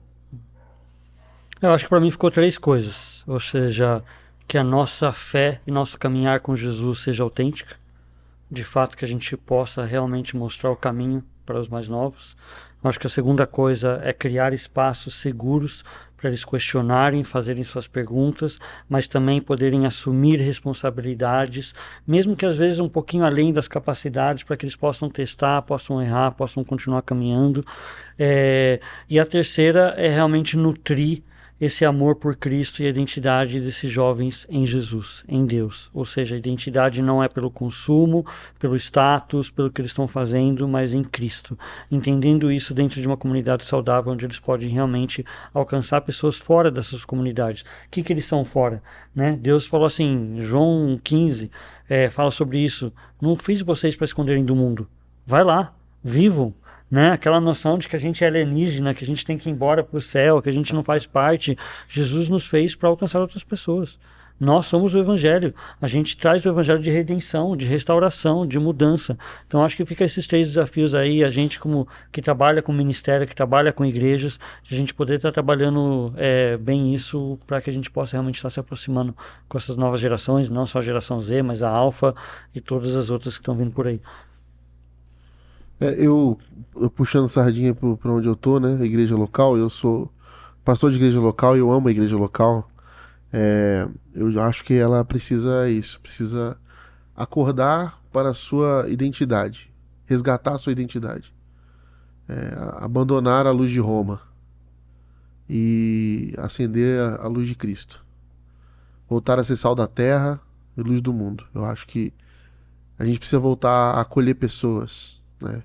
Eu acho que para mim ficou três coisas, ou seja, que a nossa fé e nosso caminhar com Jesus seja autêntica, de fato que a gente possa realmente mostrar o caminho para os mais novos. Acho que a segunda coisa é criar espaços seguros para eles questionarem, fazerem suas perguntas, mas também poderem assumir responsabilidades, mesmo que às vezes um pouquinho além das capacidades, para que eles possam testar, possam errar, possam continuar caminhando. É... e a terceira é realmente nutrir esse amor por Cristo e a identidade desses jovens em Jesus, em Deus. Ou seja, a identidade não é pelo consumo, pelo status, pelo que eles estão fazendo, mas em Cristo. Entendendo isso dentro de uma comunidade saudável, onde eles podem realmente alcançar pessoas fora dessas comunidades. O que, que eles são fora? Né? Deus falou assim, João 15, é, fala sobre isso. Não fiz vocês para esconderem do mundo. Vai lá, vivam né? Aquela noção de que a gente é alienígena, que a gente tem que ir embora para o céu, que a gente não faz parte. Jesus nos fez para alcançar outras pessoas. Nós somos o Evangelho. A gente traz o Evangelho de redenção, de restauração, de mudança. Então acho que fica esses três desafios aí. A gente como que trabalha com ministério, que trabalha com igrejas, a gente poder estar trabalhando é, bem isso para que a gente possa realmente estar se aproximando com essas novas gerações, não só a geração Z, mas a Alfa e todas as outras que estão vindo por aí. É, eu, eu, puxando sardinha para onde eu tô, né? Igreja local, eu sou pastor de igreja local e eu amo a igreja local. É, eu acho que ela precisa isso, precisa acordar para a sua identidade, resgatar a sua identidade, é, abandonar a luz de Roma e acender a, a luz de Cristo, voltar a ser sal da terra e luz do mundo. Eu acho que a gente precisa voltar a acolher pessoas, né?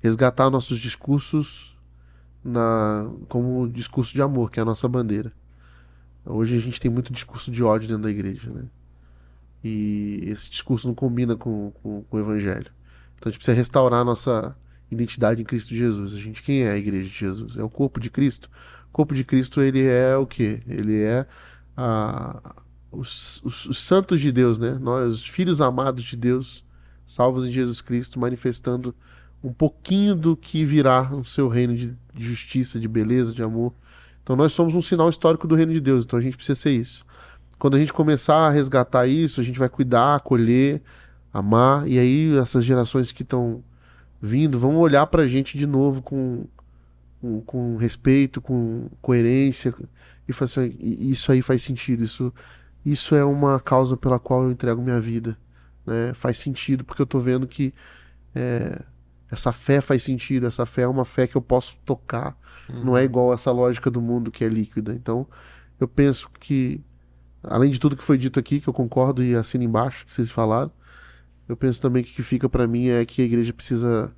Resgatar nossos discursos na, como discurso de amor, que é a nossa bandeira. Hoje a gente tem muito discurso de ódio dentro da igreja, né? E esse discurso não combina com, com, com o evangelho. Então a gente precisa restaurar a nossa identidade em Cristo Jesus. A gente, quem é a igreja de Jesus? É o corpo de Cristo. O corpo de Cristo, ele é o quê? Ele é a, os, os, os santos de Deus, né? Nós, os filhos amados de Deus, salvos em Jesus Cristo, manifestando um pouquinho do que virá no seu reino de, justiça, de beleza, de amor. Então nós somos um sinal histórico do reino de Deus, então a gente precisa ser isso. Quando a gente começar a resgatar isso, a gente vai cuidar, acolher, amar, e aí essas gerações que estão vindo vão olhar para a gente de novo com, com, com, respeito, com coerência, e falar assim, isso aí faz sentido, isso, isso é uma causa pela qual eu entrego minha vida né, faz sentido, porque eu estou vendo que é, essa fé faz sentido, essa fé é uma fé que eu posso tocar, não é igual essa lógica do mundo que é líquida. Então, eu penso que, além de tudo que foi dito aqui, que eu concordo e assino embaixo, que vocês falaram, eu penso também que o que fica para mim é que a igreja precisa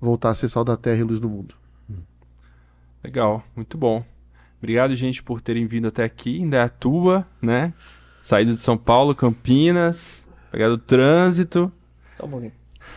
voltar a ser sal da terra e luz do mundo. Legal, muito bom. Obrigado, gente, por terem vindo até aqui, ainda é a tua, né? Saída de São Paulo, Campinas, pegado o trânsito. Só um pouquinho.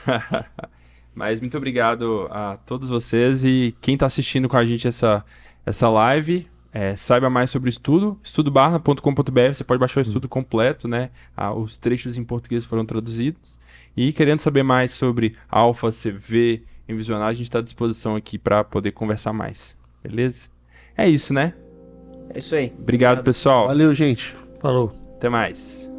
Mas muito obrigado a todos vocês e quem está assistindo com a gente essa, essa live. é, saiba mais sobre o estudo, estudobarna.com.br, você pode baixar o estudo completo, né? Ah, os trechos em português foram traduzidos. E querendo saber mais sobre Alfa, CV, Envisionar, a gente está à disposição aqui para poder conversar mais. Beleza? É isso, né? É isso aí. Obrigado, pessoal. Valeu, gente. Falou. Até mais.